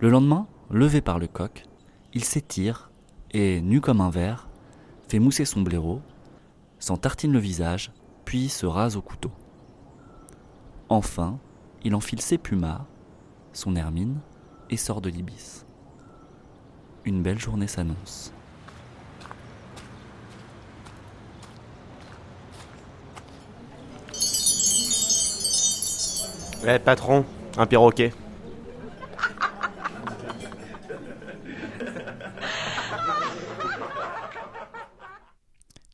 Le lendemain, levé par le coq, il s'étire et, nu comme un verre, fait mousser son blaireau, s'en tartine le visage, puis se rase au couteau. Enfin, il enfile ses plumards, son hermine, et sort de l'ibis. Une belle journée s'annonce. Ouais, patron, un perroquet.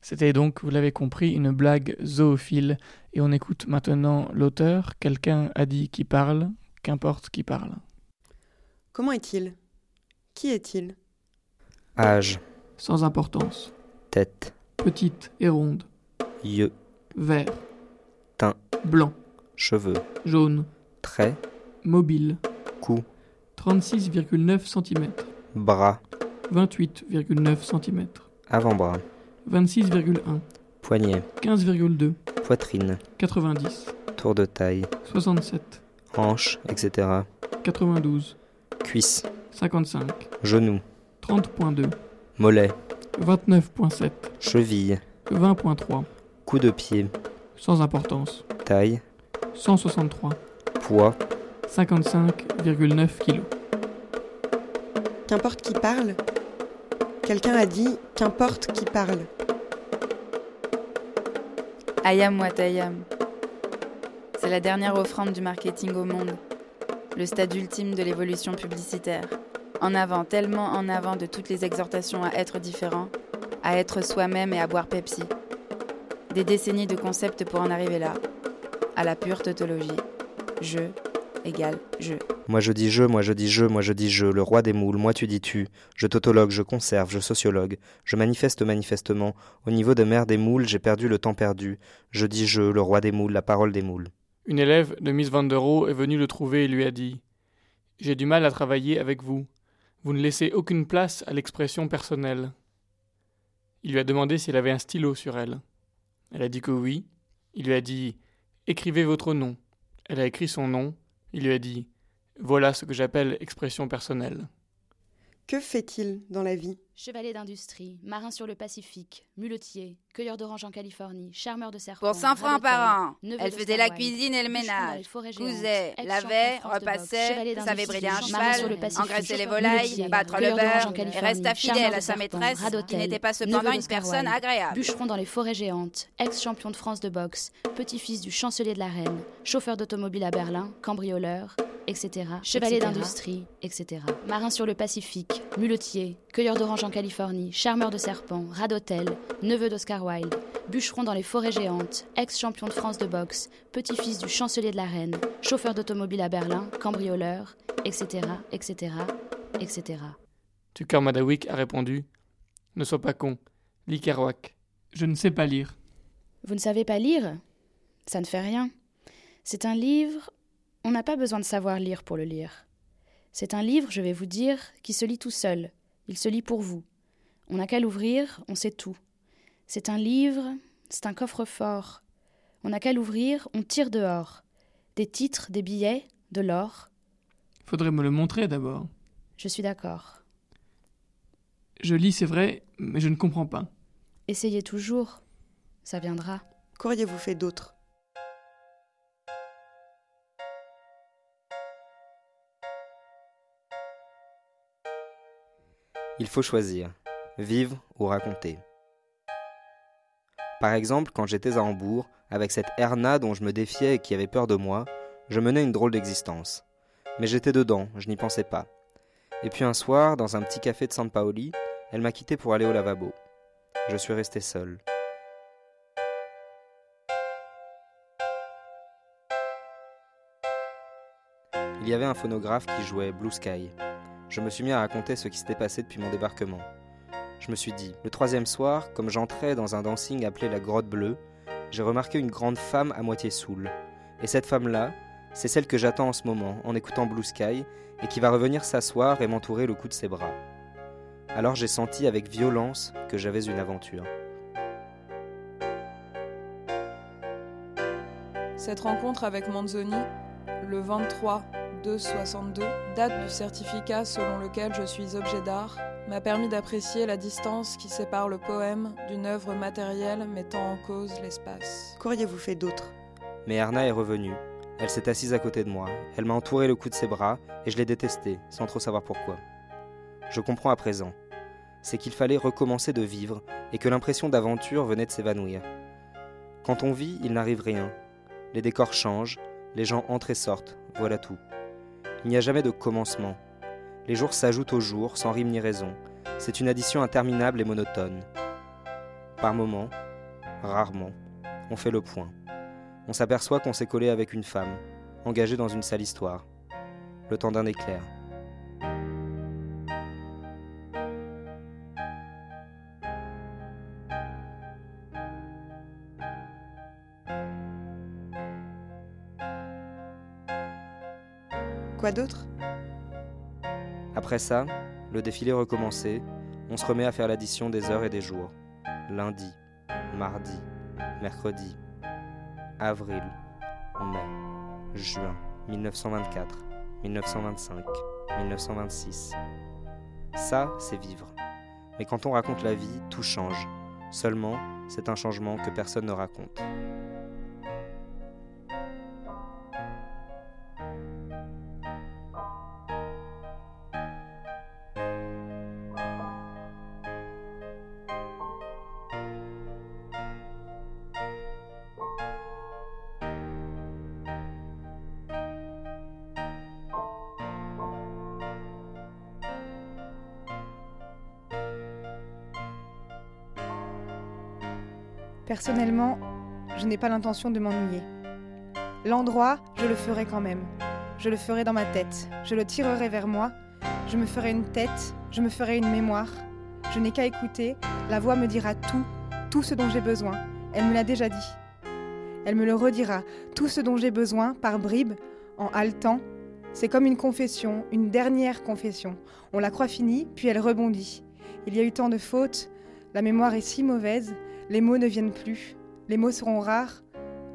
C'était donc, vous l'avez compris, une blague zoophile. Et on écoute maintenant l'auteur. Quelqu'un a dit qui parle, qu'importe qui parle. Comment est-il? Qui est-il? Âge, Sans importance. tête, Petite et ronde. yeux, Vert. teint, Blanc. cheveux, Jaune. traits, Mobile. cou, 36,9 cm. bras, 28,9 cm. avant-bras, 26,1. poignet, 15,2. poitrine, 90. tour de taille, 67. hanche, etc., 92. cuisse, 55. genou, 30.2. mollet, 29.7. cheville, 20.3. coup de pied, Sans importance. taille, 163. poids, 55,9 kg. Qu'importe qui parle Quelqu'un a dit qu'importe qui parle. Ayam Watayam. C'est la dernière offrande du marketing au monde. Le stade ultime de l'évolution publicitaire. En avant, tellement en avant de toutes les exhortations à être différent, à être soi-même et à boire Pepsi. Des décennies de concepts pour en arriver là. À la pure tautologie. Je égale je. Moi je dis je, moi je dis je, moi je dis je, le roi des moules, moi tu dis tu, je tautologue, je conserve, je sociologue, je manifeste manifestement, au niveau de mère des moules, j'ai perdu le temps perdu, je dis je, le roi des moules, la parole des moules. Une élève de Miss Van der Rohe est venue le trouver et lui a dit J'ai du mal à travailler avec vous. Vous ne laissez aucune place à l'expression personnelle. Il lui a demandé si elle avait un stylo sur elle. Elle a dit que oui. Il lui a dit Écrivez votre nom. Elle a écrit son nom. Il lui a dit Voilà ce que j'appelle expression personnelle. Que fait-il dans la vie? Chevalier d'industrie, marin sur le Pacifique, muletier, cueilleur d'oranges en Californie, charmeur de serpents. Pour 100 francs par an. Elle faisait la cuisine et le ménage. Cousait, lavait, repassait, savait brider un cheval, engraisser les volailles, battre le beurre, en et Californie, resta fidèle à sa maîtresse, qui n'était pas cependant une personne agréable. Bûcheron dans les forêts géantes, ex-champion de France de boxe, petit-fils du chancelier de la reine, chauffeur d'automobile à Berlin, cambrioleur, etc. Chevalier d'industrie, etc. Marin sur le Pacifique, muletier, cueilleur d'oranges en Californie, charmeur de serpents, radotel, neveu d'Oscar Wilde, bûcheron dans les forêts géantes, ex-champion de France de boxe, petit-fils du chancelier de la reine, chauffeur d'automobile à Berlin, cambrioleur, etc., etc., etc. Tucker Madawick a répondu Ne sois pas con. Lis Kerouac. Je ne sais pas lire. Vous ne savez pas lire? Ça ne fait rien. C'est un livre, on n'a pas besoin de savoir lire pour le lire. C'est un livre, je vais vous dire, qui se lit tout seul. Il se lit pour vous. On n'a qu'à l'ouvrir, on sait tout. C'est un livre, c'est un coffre-fort. On n'a qu'à l'ouvrir, on tire dehors. Des titres, des billets, de l'or. Faudrait me le montrer d'abord. Je suis d'accord. Je lis, c'est vrai, mais je ne comprends pas. Essayez toujours. Ça viendra. Qu'auriez-vous fait d'autre? Il faut choisir, vivre ou raconter. Par exemple, quand j'étais à Hambourg, avec cette Erna dont je me défiais et qui avait peur de moi, je menais une drôle d'existence. Mais j'étais dedans, je n'y pensais pas. Et puis un soir, dans un petit café de San Paoli, elle m'a quitté pour aller au lavabo. Je suis resté seul. il y avait un phonographe qui jouait Blue Sky. Je me suis mis à raconter ce qui s'était passé depuis mon débarquement. Je me suis dit, le troisième soir, comme j'entrais dans un dancing appelé la Grotte Bleue, j'ai remarqué une grande femme à moitié saoule. Et cette femme-là, c'est celle que j'attends en ce moment, en écoutant Blue Sky, et qui va revenir s'asseoir et m'entourer le cou de ses bras. Alors j'ai senti avec violence que j'avais une aventure. Cette rencontre avec Manzoni, le 23 2 62, date du certificat selon lequel je suis objet d'art, m'a permis d'apprécier la distance qui sépare le poème d'une œuvre matérielle mettant en cause l'espace. Qu'auriez-vous fait d'autre? Mais Erna est revenue. Elle s'est assise à côté de moi. Elle m'a entouré le cou de ses bras et je l'ai détestée, sans trop savoir pourquoi. Je comprends à présent. C'est qu'il fallait recommencer de vivre et que l'impression d'aventure venait de s'évanouir. Quand on vit, il n'arrive rien. Les décors changent, les gens entrent et sortent, voilà tout. Il n'y a jamais de commencement. Les jours s'ajoutent aux jours, sans rime ni raison. C'est une addition interminable et monotone. Par moments, rarement, on fait le point. On s'aperçoit qu'on s'est collé avec une femme, engagée dans une sale histoire. Le temps d'un éclair. Quoi d'autre? Après ça, le défilé recommençait, on se remet à faire l'addition des heures et des jours. Lundi, mardi, mercredi, avril, mai, juin, 1924, 1925, 1926. Ça, c'est vivre. Mais quand on raconte la vie, tout change. Seulement, c'est un changement que personne ne raconte. Personnellement, je n'ai pas l'intention de m'ennuyer. L'endroit, je le ferai quand même. Je le ferai dans ma tête. Je le tirerai vers moi. Je me ferai une tête. Je me ferai une mémoire. Je n'ai qu'à écouter. La voix me dira tout, tout ce dont j'ai besoin. Elle me l'a déjà dit. Elle me le redira. Tout ce dont j'ai besoin, par bribes, en haletant. C'est comme une confession, une dernière confession. On la croit finie, puis elle rebondit. Il y a eu tant de fautes. La mémoire est si mauvaise. Les mots ne viennent plus, les mots seront rares,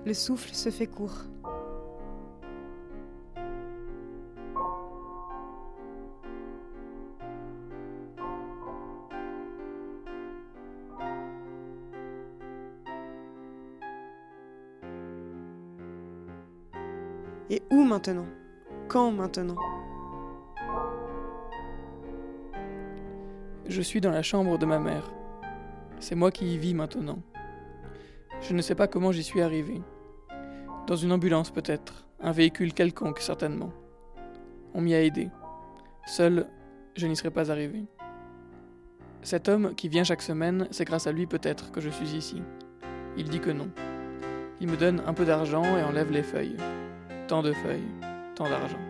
le souffle se fait court. Et où maintenant? Quand maintenant? Je suis dans la chambre de ma mère. C'est moi qui y vis maintenant. Je ne sais pas comment j'y suis arrivé. Dans une ambulance peut-être, un véhicule quelconque certainement. On m'y a aidé. Seul, je n'y serais pas arrivé. Cet homme qui vient chaque semaine, c'est grâce à lui peut-être que je suis ici. Il dit que non. Il me donne un peu d'argent et enlève les feuilles. Tant de feuilles, tant d'argent.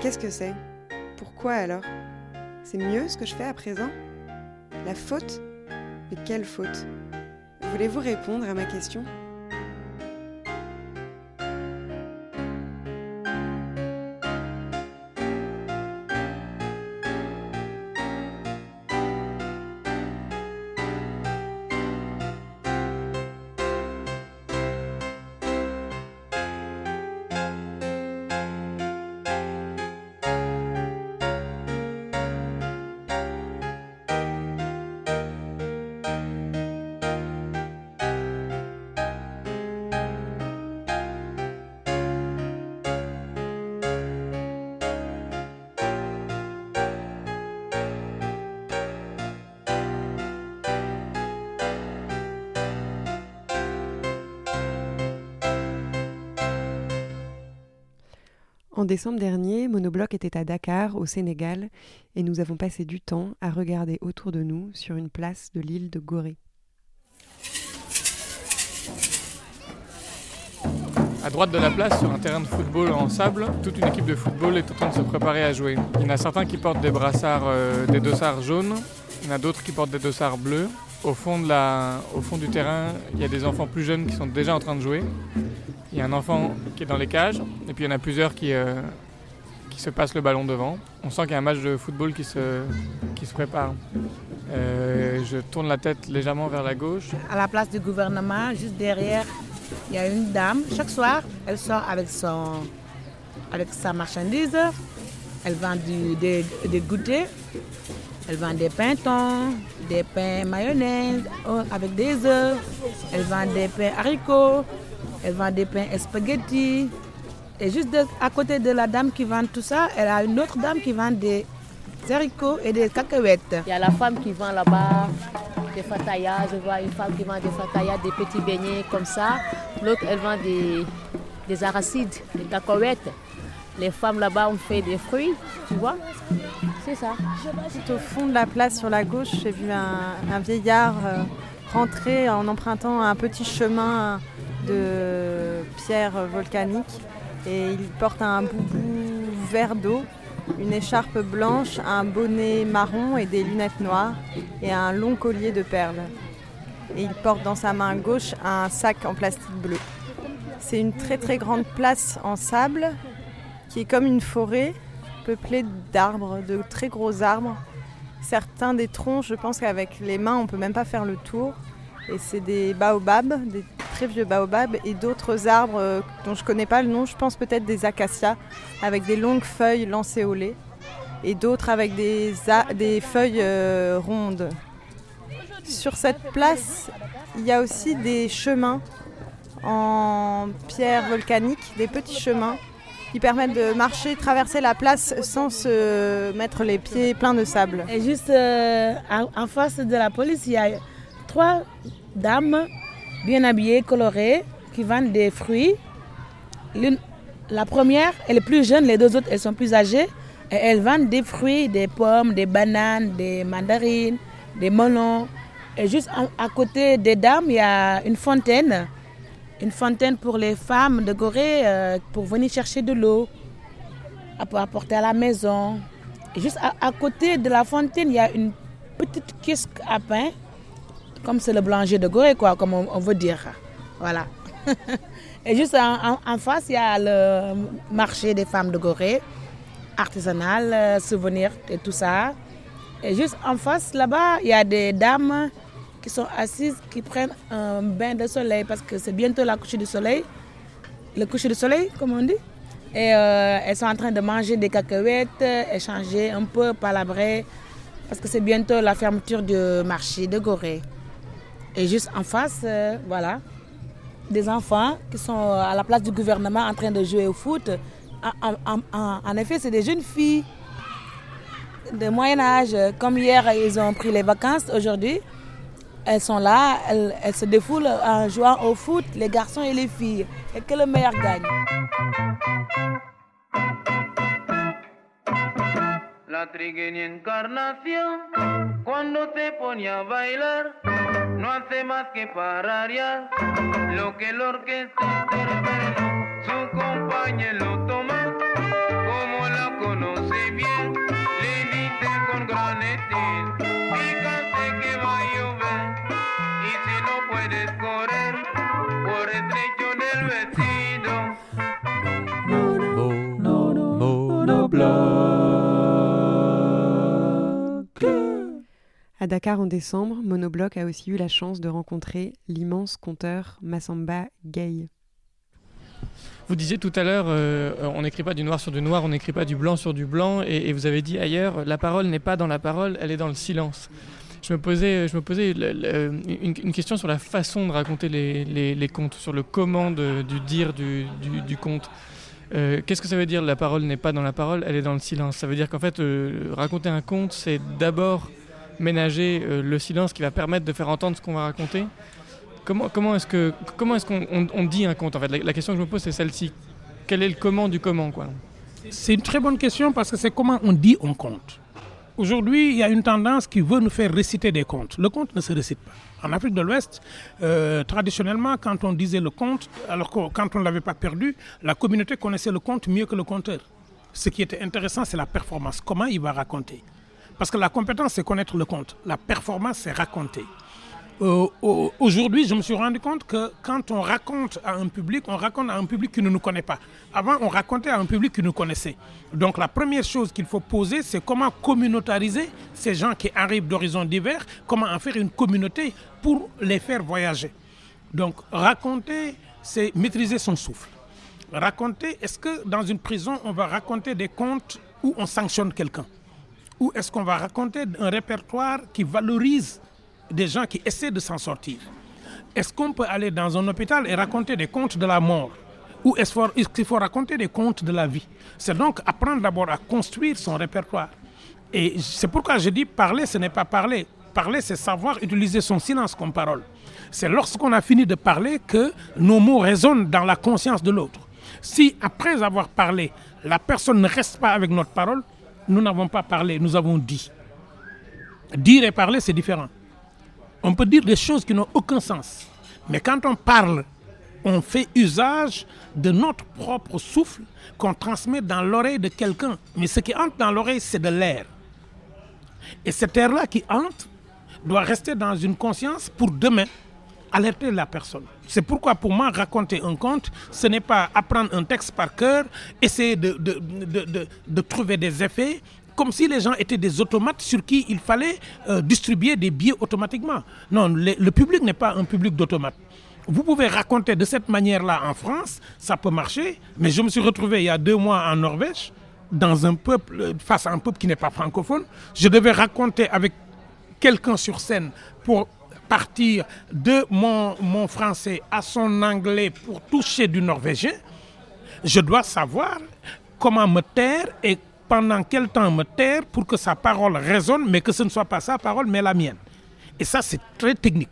Qu'est-ce que c'est? Pourquoi alors? C'est mieux ce que je fais à présent? La faute? Mais quelle faute. Voulez-vous répondre à ma question? En décembre dernier, Monobloc était à Dakar, au Sénégal, et nous avons passé du temps à regarder autour de nous sur une place de l'île de Gorée. À droite de la place, sur un terrain de football en sable, toute une équipe de football est en train de se préparer à jouer. Il y en a certains qui portent des brassards, euh, des dossards jaunes, il y en a d'autres qui portent des dossards bleus. Au fond, de la, au fond du terrain, il y a des enfants plus jeunes qui sont déjà en train de jouer. Il y a un enfant qui est dans les cages, et puis il y en a plusieurs qui, euh, qui se passent le ballon devant. On sent qu'il y a un match de football qui se, qui se prépare. Euh, je tourne la tête légèrement vers la gauche. À la place du gouvernement, juste derrière, il y a une dame. Chaque soir, elle sort avec, son, avec sa marchandise. Elle vend des, des goûters. Elle vend des pintons, des pains mayonnaise oh, avec des œufs. Elle vend des pains haricots. Elle vend des pains spaghetti. Et juste à côté de la dame qui vend tout ça, elle a une autre dame qui vend des haricots et des cacahuètes. Il y a la femme qui vend là-bas des fatayas. Je vois une femme qui vend des fatayas, des petits beignets comme ça. L'autre, elle vend des, des aracides, des cacahuètes. Les femmes là-bas ont fait des fruits, tu vois. C'est ça. Tout au fond de la place sur la gauche, j'ai vu un, vieillard euh, rentrer en empruntant un petit chemin de pierre volcanique et il porte un boubou vert d'eau, une écharpe blanche, un bonnet marron et des lunettes noires et un long collier de perles. Et il porte dans sa main gauche un sac en plastique bleu. C'est une très très grande place en sable qui est comme une forêt peuplée d'arbres, de très gros arbres. Certains des troncs, je pense qu'avec les mains, on peut même pas faire le tour. Et c'est des baobabs, des très vieux baobabs, et d'autres arbres euh, dont je connais pas le nom. Je pense peut-être des acacias, avec des longues feuilles lancéolées, et d'autres avec des, des feuilles euh, rondes. Sur cette place, il y a aussi des chemins en pierre volcanique, des petits chemins qui permettent de marcher, traverser la place sans se mettre les pieds pleins de sable. Et juste euh, en, face de la police, il y a trois dames bien habillées, colorées, qui vendent des fruits. La première, elle est plus jeune, les deux autres, elles sont plus âgées. Et elles vendent des fruits, des pommes, des bananes, des mandarines, des melons. Et juste à côté des dames, il y a une fontaine. Une fontaine pour les femmes de Gorée euh, pour venir chercher de l'eau, pour apporter à la maison. Juste à, côté de la fontaine, il y a une petite kiosque à pain, comme c'est le boulanger de Gorée, quoi, comme on, veut dire. Voilà. Et juste en, en- en face, il y a le marché des femmes de Gorée, artisanal, euh, souvenirs et tout ça. Et juste en face, là-bas, il y a des dames qui sont assises, qui prennent un bain de soleil parce que c'est bientôt la couche du soleil. Le coucher du soleil, comme on dit. Et euh, elles sont en train de manger des cacahuètes, échanger un peu, palabrer, parce que c'est bientôt la fermeture du marché de Gorée. Et juste en face, euh, voilà, des enfants qui sont à la place du gouvernement en train de jouer au foot. En, effet, c'est des jeunes filles de moyen âge. Comme hier, ils ont pris les vacances aujourd'hui. Elles sont là, elles, elles se défoulent en jouant au foot, les garçons et les filles. Et que le meilleur gagne. La trigueña encarnación, cuando se pone a bailar, no hace más que pararear lo que la orquesta. Su compañero À Dakar en décembre, Monobloc a aussi eu la chance de rencontrer l'immense conteur Massamba Gay. Vous disiez tout à l'heure, euh, on n'écrit pas du noir sur du noir, on n'écrit pas du blanc sur du blanc, et, vous avez dit ailleurs, la parole n'est pas dans la parole, elle est dans le silence. Je me posais, je me posais le- une, question sur la façon de raconter les, contes, sur le comment de- du dire du, conte. Euh, Qu'est-ce que ça veut dire la parole n'est pas dans la parole, elle est dans le silence? Ça veut dire qu'en fait, euh, raconter un conte, c'est d'abord ménager euh, le silence qui va permettre de faire entendre ce qu'on va raconter. Comment, est-ce qu'on on- on dit un conte en fait? La, question que je me pose c'est celle-ci. Quel est le comment du comment quoi? C'est une très bonne question parce que c'est comment on dit on compte. Aujourd'hui, il y a une tendance qui veut nous faire réciter des contes. Le conte ne se récite pas. En Afrique de l'Ouest, euh, traditionnellement, quand on disait le conte, alors que quand on ne l'avait pas perdu, la communauté connaissait le conte mieux que le conteur. Ce qui était intéressant, c'est la performance. Comment il va raconter? Parce que la compétence, c'est connaître le conte. La performance, c'est raconter. Euh, au- Aujourd'hui, je me suis rendu compte que quand on raconte à un public, on raconte à un public qui ne nous connaît pas. Avant, on racontait à un public qui nous connaissait. Donc la première chose qu'il faut poser, c'est comment communautariser ces gens qui arrivent d'horizons divers, comment en faire une communauté pour les faire voyager. Donc raconter, c'est maîtriser son souffle. Raconter, est-ce que dans une prison, on va raconter des contes où on sanctionne quelqu'un? Ou est-ce qu'on va raconter un répertoire qui valorise des gens qui essaient de s'en sortir? Est-ce qu'on peut aller dans un hôpital et raconter des contes de la mort? Ou est-ce qu'il faut raconter des contes de la vie? C'est donc apprendre d'abord à construire son répertoire. Et c'est pourquoi je dis parler, ce n'est pas parler. Parler, c'est savoir utiliser son silence comme parole. C'est lorsqu'on a fini de parler que nos mots résonnent dans la conscience de l'autre. Si après avoir parlé, la personne ne reste pas avec notre parole, nous n'avons pas parlé, nous avons dit. Dire et parler, c'est différent. On peut dire des choses qui n'ont aucun sens. Mais quand on parle, on fait usage de notre propre souffle qu'on transmet dans l'oreille de quelqu'un. Mais ce qui entre dans l'oreille, c'est de l'air. Et cet air-là qui entre doit rester dans une conscience pour demain alerter la personne. C'est pourquoi pour moi, raconter un conte, ce n'est pas apprendre un texte par cœur, essayer de, trouver des effets, comme si les gens étaient des automates sur qui il fallait euh, distribuer des billets automatiquement. Non, le, le public n'est pas un public d'automates. Vous pouvez raconter de cette manière-là en France, ça peut marcher, mais je me suis retrouvé il y a deux mois en Norvège, dans un peuple, euh, face à un peuple qui n'est pas francophone. Je devais raconter avec quelqu'un sur scène pour partir de mon, français à son anglais pour toucher du norvégien, je dois savoir comment me taire et pendant quel temps me taire pour que sa parole résonne, mais que ce ne soit pas sa parole, mais la mienne. Et ça, c'est très technique.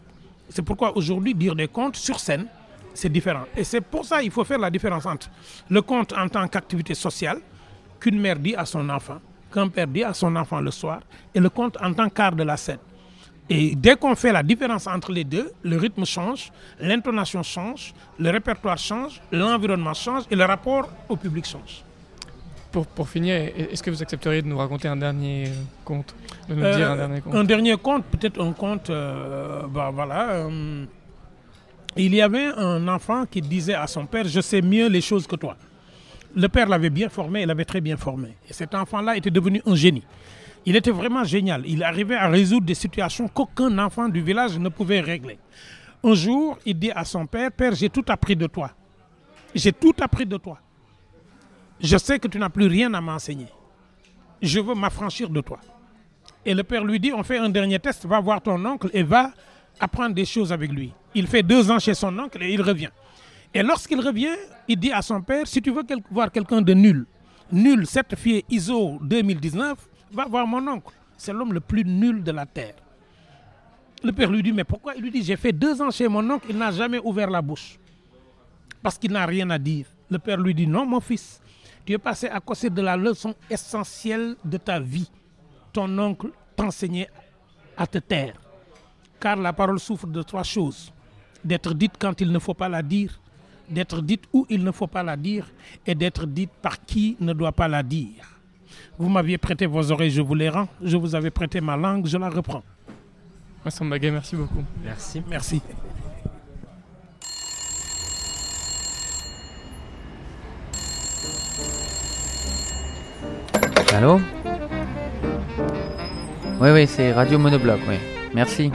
C'est pourquoi aujourd'hui, dire des contes sur scène, c'est différent. Et c'est pour ça qu'il faut faire la différence entre le conte en tant qu'activité sociale, qu'une mère dit à son enfant, qu'un père dit à son enfant le soir, et le conte en tant qu'art de la scène. Et dès qu'on fait la différence entre les deux, le rythme change, l'intonation change, le répertoire change, l'environnement change et le rapport au public change. Pour, pour finir, est-ce que vous accepteriez de nous raconter un dernier conte De nous Euh, dire un dernier conte? Un dernier conte, peut-être un conte, euh, bah, voilà. euh, il y avait un enfant qui disait à son père, je sais mieux les choses que toi. Le père l'avait bien formé, il l'avait très bien formé. Et cet enfant-là était devenu un génie. Il était vraiment génial. Il arrivait à résoudre des situations qu'aucun enfant du village ne pouvait régler. Un jour, il dit à son père, Père, j'ai tout appris de toi. J'ai tout appris de toi. Je sais que tu n'as plus rien à m'enseigner. Je veux m'affranchir de toi. Et le père lui dit, on fait un dernier test, va voir ton oncle et va apprendre des choses avec lui. Il fait deux ans chez son oncle et il revient. Et lorsqu'il revient, il dit à son père, si tu veux voir quelqu'un de nul, nul, certifié ISO 2019, va voir mon oncle. C'est l'homme le plus nul de la terre. Le père lui dit, mais pourquoi? Il lui dit, j'ai fait deux ans chez mon oncle, il n'a jamais ouvert la bouche. Parce qu'il n'a rien à dire. Le père lui dit, non, mon fils, tu es passé à côté de la leçon essentielle de ta vie. Ton oncle t'enseignait à te taire. Car la parole souffre de trois choses. D'être dite quand il ne faut pas la dire, d'être dite où il ne faut pas la dire, et d'être dite par qui ne doit pas la dire. Vous m'aviez prêté vos oreilles, je vous les rends. Je vous avais prêté ma langue, je la reprends. Vincent Baguet, merci beaucoup. Merci. Merci. Allô? Oui, oui, c'est Radio Monobloc, oui. Merci.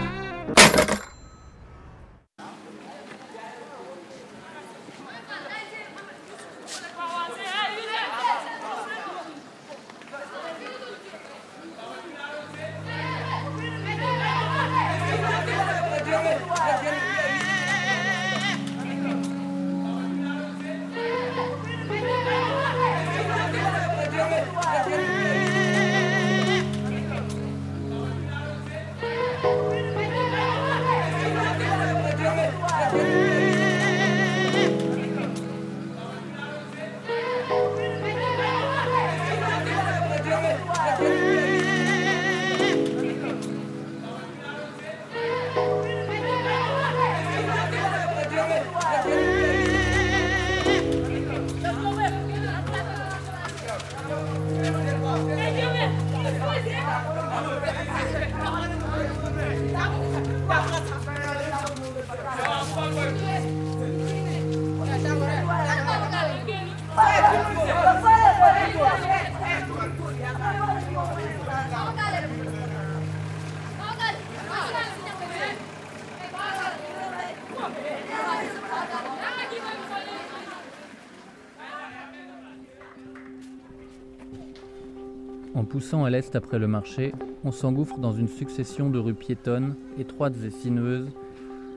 Poussant à l'est après le marché, on s'engouffre dans une succession de rues piétonnes, étroites et sinueuses,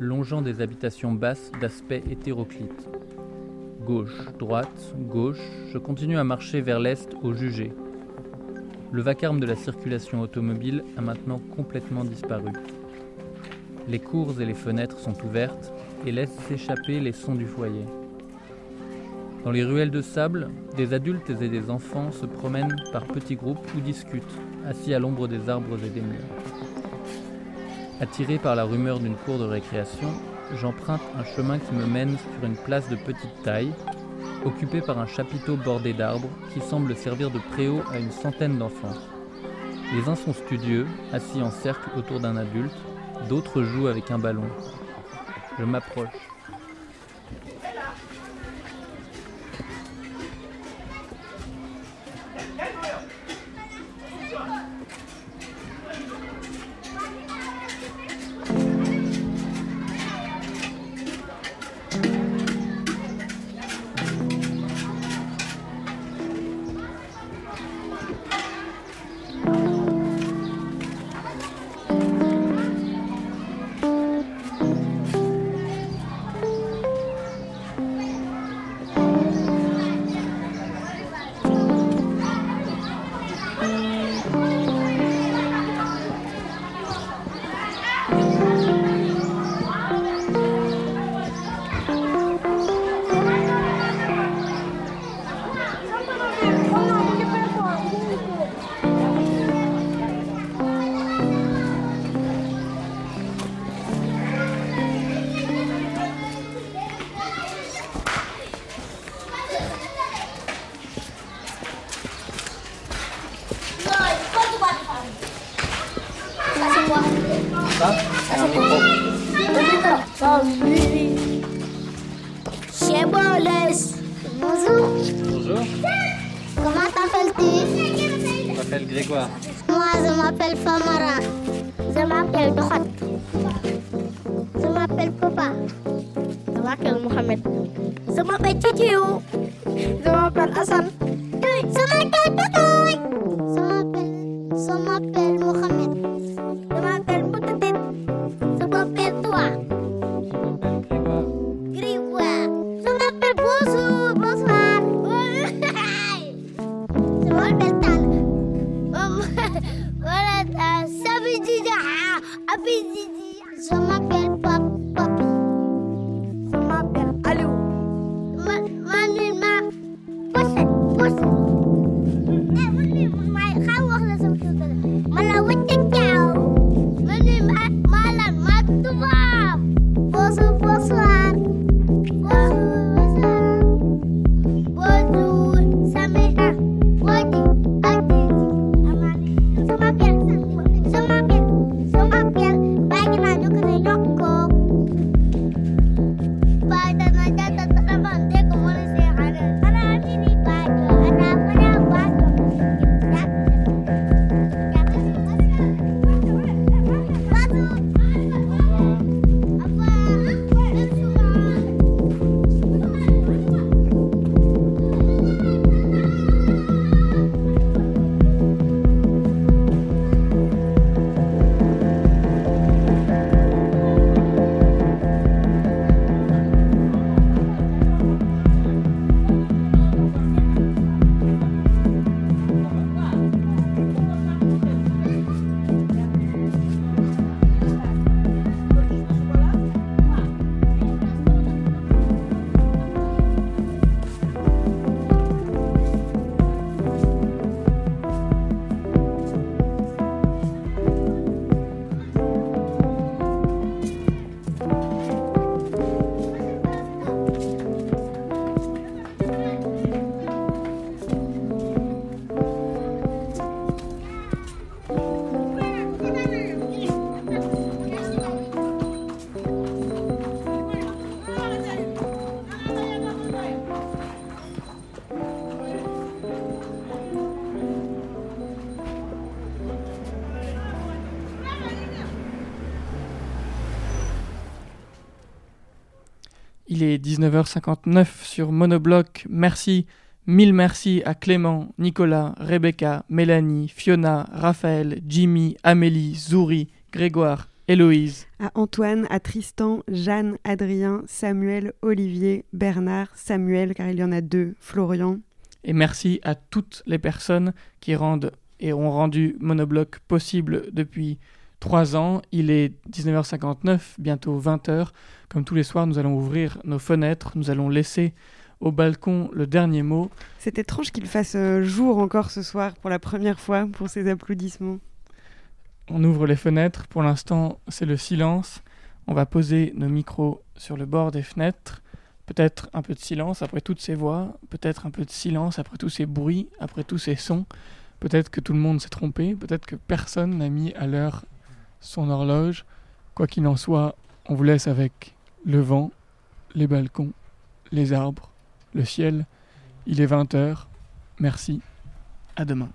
longeant des habitations basses d'aspect hétéroclite. Gauche, droite, gauche, je continue à marcher vers l'est au jugé. Le vacarme de la circulation automobile a maintenant complètement disparu. Les cours et les fenêtres sont ouvertes et laissent s'échapper les sons du foyer. Dans les ruelles de sable, des adultes et des enfants se promènent par petits groupes ou discutent, assis à l'ombre des arbres et des murs. Attiré par la rumeur d'une cour de récréation, j'emprunte un chemin qui me mène sur une place de petite taille, occupée par un chapiteau bordé d'arbres qui semble servir de préau à une centaine d'enfants. Les uns sont studieux, assis en cercle autour d'un adulte, d'autres jouent avec un ballon. Je m'approche. Grégoire. Moi, je m'appelle Famara. Je m'appelle Dohat. Je m'appelle Papa. Je m'appelle Mohamed. Je m'appelle Titiou. Je m'appelle Hassan. Il est 19h59 sur Monobloc. Merci, Mille merci à Clément, Nicolas, Rebecca, Mélanie, Fiona, Raphaël, Jimmy, Amélie, Zouri, Grégoire, Héloïse. À Antoine, à Tristan, Jeanne, Adrien, Samuel, Olivier, Bernard, Samuel, car il y en a deux, Florian. Et merci à toutes les personnes qui rendent et ont rendu Monobloc possible depuis trois ans. Il est 19h59, bientôt 20h. Comme tous les soirs, nous allons ouvrir nos fenêtres, nous allons laisser au balcon le dernier mot. C'est étrange qu'il fasse euh, jour encore ce soir pour la première fois pour ces applaudissements. On ouvre les fenêtres, pour l'instant c'est le silence. On va poser nos micros sur le bord des fenêtres. Peut-être un peu de silence après toutes ces voix, peut-être un peu de silence après tous ces bruits, après tous ces sons. Peut-être que tout le monde s'est trompé, peut-être que personne n'a mis à l'heure son horloge. Quoi qu'il en soit, on vous laisse avec le vent, les balcons, les arbres, le ciel. Il est 20h. Merci. À demain.